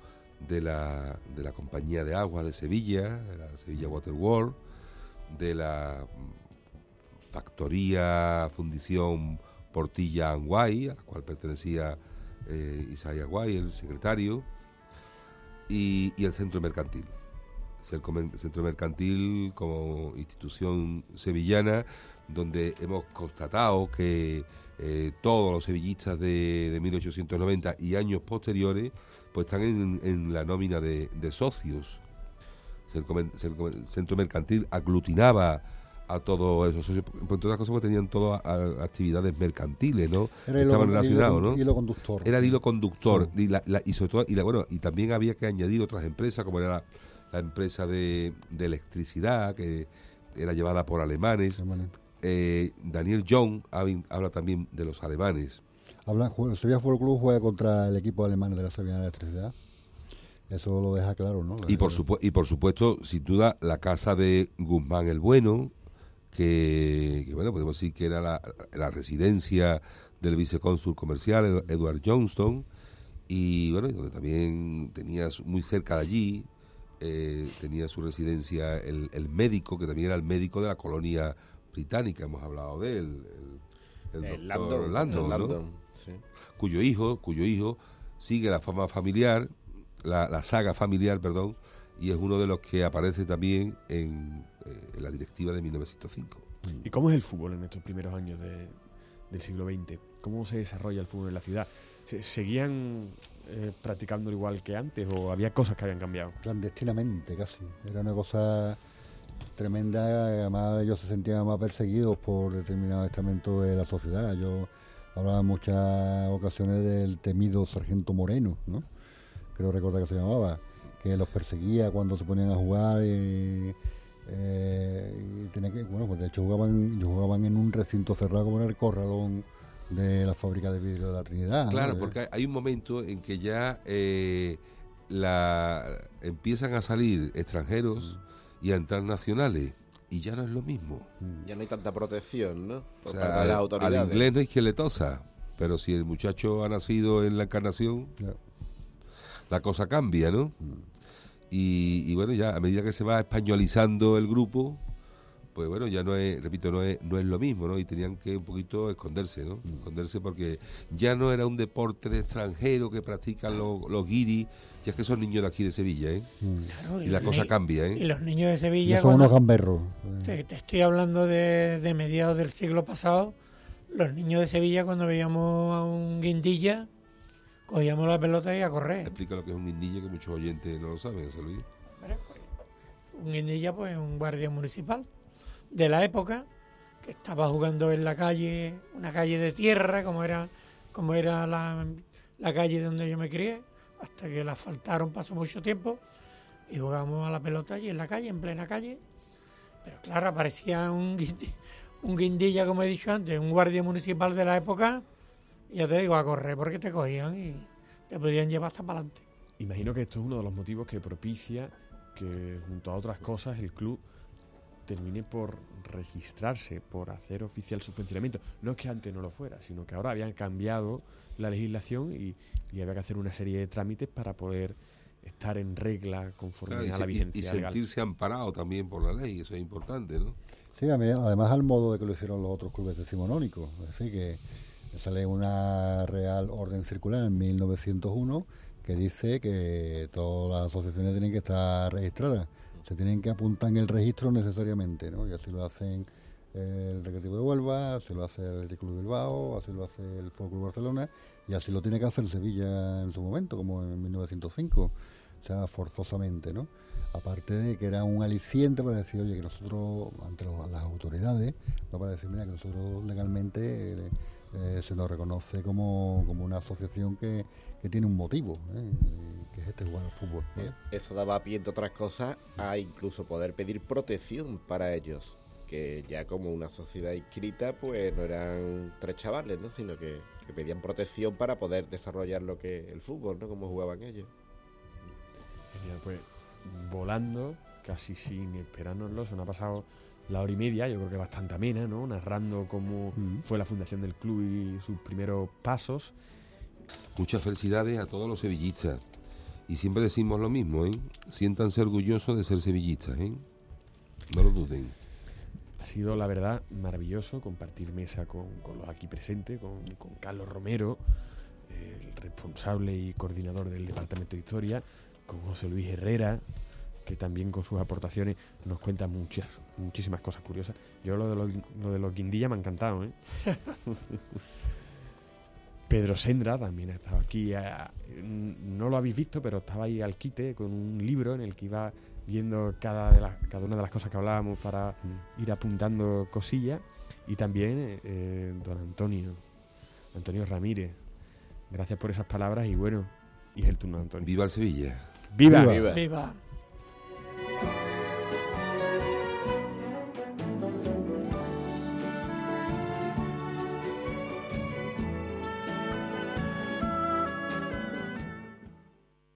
de la, de la compañía de aguas de Sevilla, de la Sevilla Water World, de la mm, factoría, fundición Portilla Anguay, a la cual pertenecía eh, Isaías Guay, el secretario, y, el centro mercantil. El centro mercantil como institución sevillana, donde hemos constatado que eh, todos los sevillistas de, de 1890 y años posteriores pues están en, la nómina de, socios. El, centro mercantil aglutinaba a esos socios, por entre otras cosas porque tenían todas actividades mercantiles, ¿no? Era Estaban relacionados, ¿no? hilo conductor. Era el hilo conductor Sí. y, la, la- y sobre todo y la, bueno y también había que añadir otras empresas como era la, la empresa de, de electricidad que era llevada por alemanes. Eh, Daniel hab- habla también de los alemanes Habla, juega- el Sevilla Fútbol Club juega contra el equipo alemán de la Sevilla Electricidad. Eso lo deja claro, ¿no? y por supuesto y por supuesto sin duda la casa de Guzmán el Bueno que, que, bueno podemos decir que era la, la residencia del vicecónsul comercial Ed- Edward Johnston y bueno donde también tenía su- muy cerca de allí eh, tenía su residencia el, el médico que también era el médico de la colonia británica hemos hablado de él el, el El doctor Landon, Landon, el ¿no? Landon, sí. cuyo hijo, cuyo hijo sigue la fama familiar, la, la saga familiar, perdón, y es uno de los que aparece también en, eh, en la directiva de 1905. ¿Y cómo es el fútbol en estos primeros años de- del siglo XX? ¿Cómo se desarrolla el fútbol en la ciudad? ¿Se- ¿Seguían eh, practicándolo igual que antes o había cosas que habían cambiado? Clandestinamente, casi. Era una cosa tremenda. Además, ellos se sentían más perseguidos por determinados estamentos de la sociedad. Yo hablaba en muchas ocasiones del temido sargento Moreno, ¿no? Creo recordar que se llamaba, que los perseguía cuando se ponían a jugar. Y, eh, y tenía que, bueno, pues de hecho jugaban, ellos jugaban en un recinto cerrado como era el corralón de la fábrica de vidrio de la Trinidad. Claro, Eh, porque hay- un momento en que ya eh, la, empiezan a salir extranjeros y a entrar nacionales, y ya no es lo mismo. mm. Ya no hay tanta protección, ¿no? O Por sea, parte de al, las al autoridades. inglés no tosa, pero si el muchacho ha nacido en la encarnación, la cosa cambia, ¿no? Mm. Y, y bueno, ya a medida que se va españolizando el grupo, pues bueno, ya no es, repito, no es, no es lo mismo, ¿no? Y tenían que un poquito esconderse, ¿no? Mm. Esconderse porque ya no era un deporte de extranjero que practican los, los guiris, ya es que son niños de aquí de Sevilla, ¿eh? Mm. Claro, Y la los cosa cambia, Y ¿eh? los niños de Sevilla, son unos gamberros. te, te estoy hablando de, de mediados del siglo pasado, los niños de Sevilla cuando veíamos a un guindilla, cogíamos la pelota y a correr. Explica lo que es un guindilla que muchos oyentes no lo saben, José Luis. Pues, Un guindilla, pues un guardia municipal de la época que estaba jugando en la calle, una calle de tierra, como era, como era la, la calle donde yo me crié, hasta que la asfaltaron, pasó mucho tiempo, y jugábamos a la pelota allí en la calle, en plena calle. Pero claro, aparecía un, guindi- un guindilla, como he dicho antes, un guardia municipal de la época, ya te digo, a correr porque te cogían y te podían llevar hasta para adelante. Imagino que esto es uno de los motivos que propicia que, junto a otras cosas, el club termine por registrarse, por hacer oficial su funcionamiento. No es que antes no lo fuera, sino que ahora habían cambiado la legislación y, y había que hacer una serie de trámites para poder estar en regla conforme Claro, a la vigencia y sentirse amparado también por la ley, eso es importante, ¿no? Sí, además al modo de que lo hicieron los otros clubes decimonónicos. Es decir, que sale una Real Orden Circular en 1901 que dice que todas las asociaciones tienen que estar registradas. Se tienen que apuntar en el registro necesariamente, ¿no? Y así lo hacen el Recreativo de Huelva, así lo hace el Club de Bilbao, así lo hace el Fútbol Club Barcelona y así lo tiene que hacer Sevilla en su momento, como en 1905, o sea, forzosamente, ¿no? Aparte de que era un aliciente para decir, oye, que nosotros, ante las autoridades, no para decir, mira, que nosotros legalmente eh, eh, se nos reconoce como, como una asociación que, que tiene un motivo, ¿eh? que es este jugar al fútbol. ¿no? Eh, Eso daba pie, entre otras cosas, a incluso poder pedir protección para ellos. Que ya como una sociedad inscrita, pues no eran tres chavales, ¿no? Sino que, que pedían protección para poder desarrollar lo que el fútbol, ¿no? Como jugaban ellos. Genial, pues volando, casi sin esperárnoslo, se nos ha pasado la hora y media, yo creo que bastante amena, ¿no? Narrando cómo Mm. fue la fundación del club y sus primeros pasos. Muchas felicidades a todos los sevillistas. Y siempre decimos lo mismo, ¿eh? Siéntanse orgullosos de ser sevillistas, ¿eh? No lo duden. Ha sido, la verdad, maravilloso compartir mesa con, con los aquí presentes, con, con Carlos Romero, el responsable y coordinador del Departamento de Historia, con José Luis Herrera, que también con sus aportaciones nos cuenta muchas, muchísimas cosas curiosas. Yo lo de los, lo de los guindillas me ha encantado, ¿eh? Pedro Sendra también ha estado aquí. a- no lo habéis visto, pero estaba ahí al quite con un libro en el que iba viendo cada, de cada una de las cosas que hablábamos para ir apuntando cosillas. Y también eh, don Antonio, Antonio Ramírez. Gracias por esas palabras y bueno, y es el turno de Antonio. Viva el Sevilla. ¡Viva! Viva. Viva. Bye.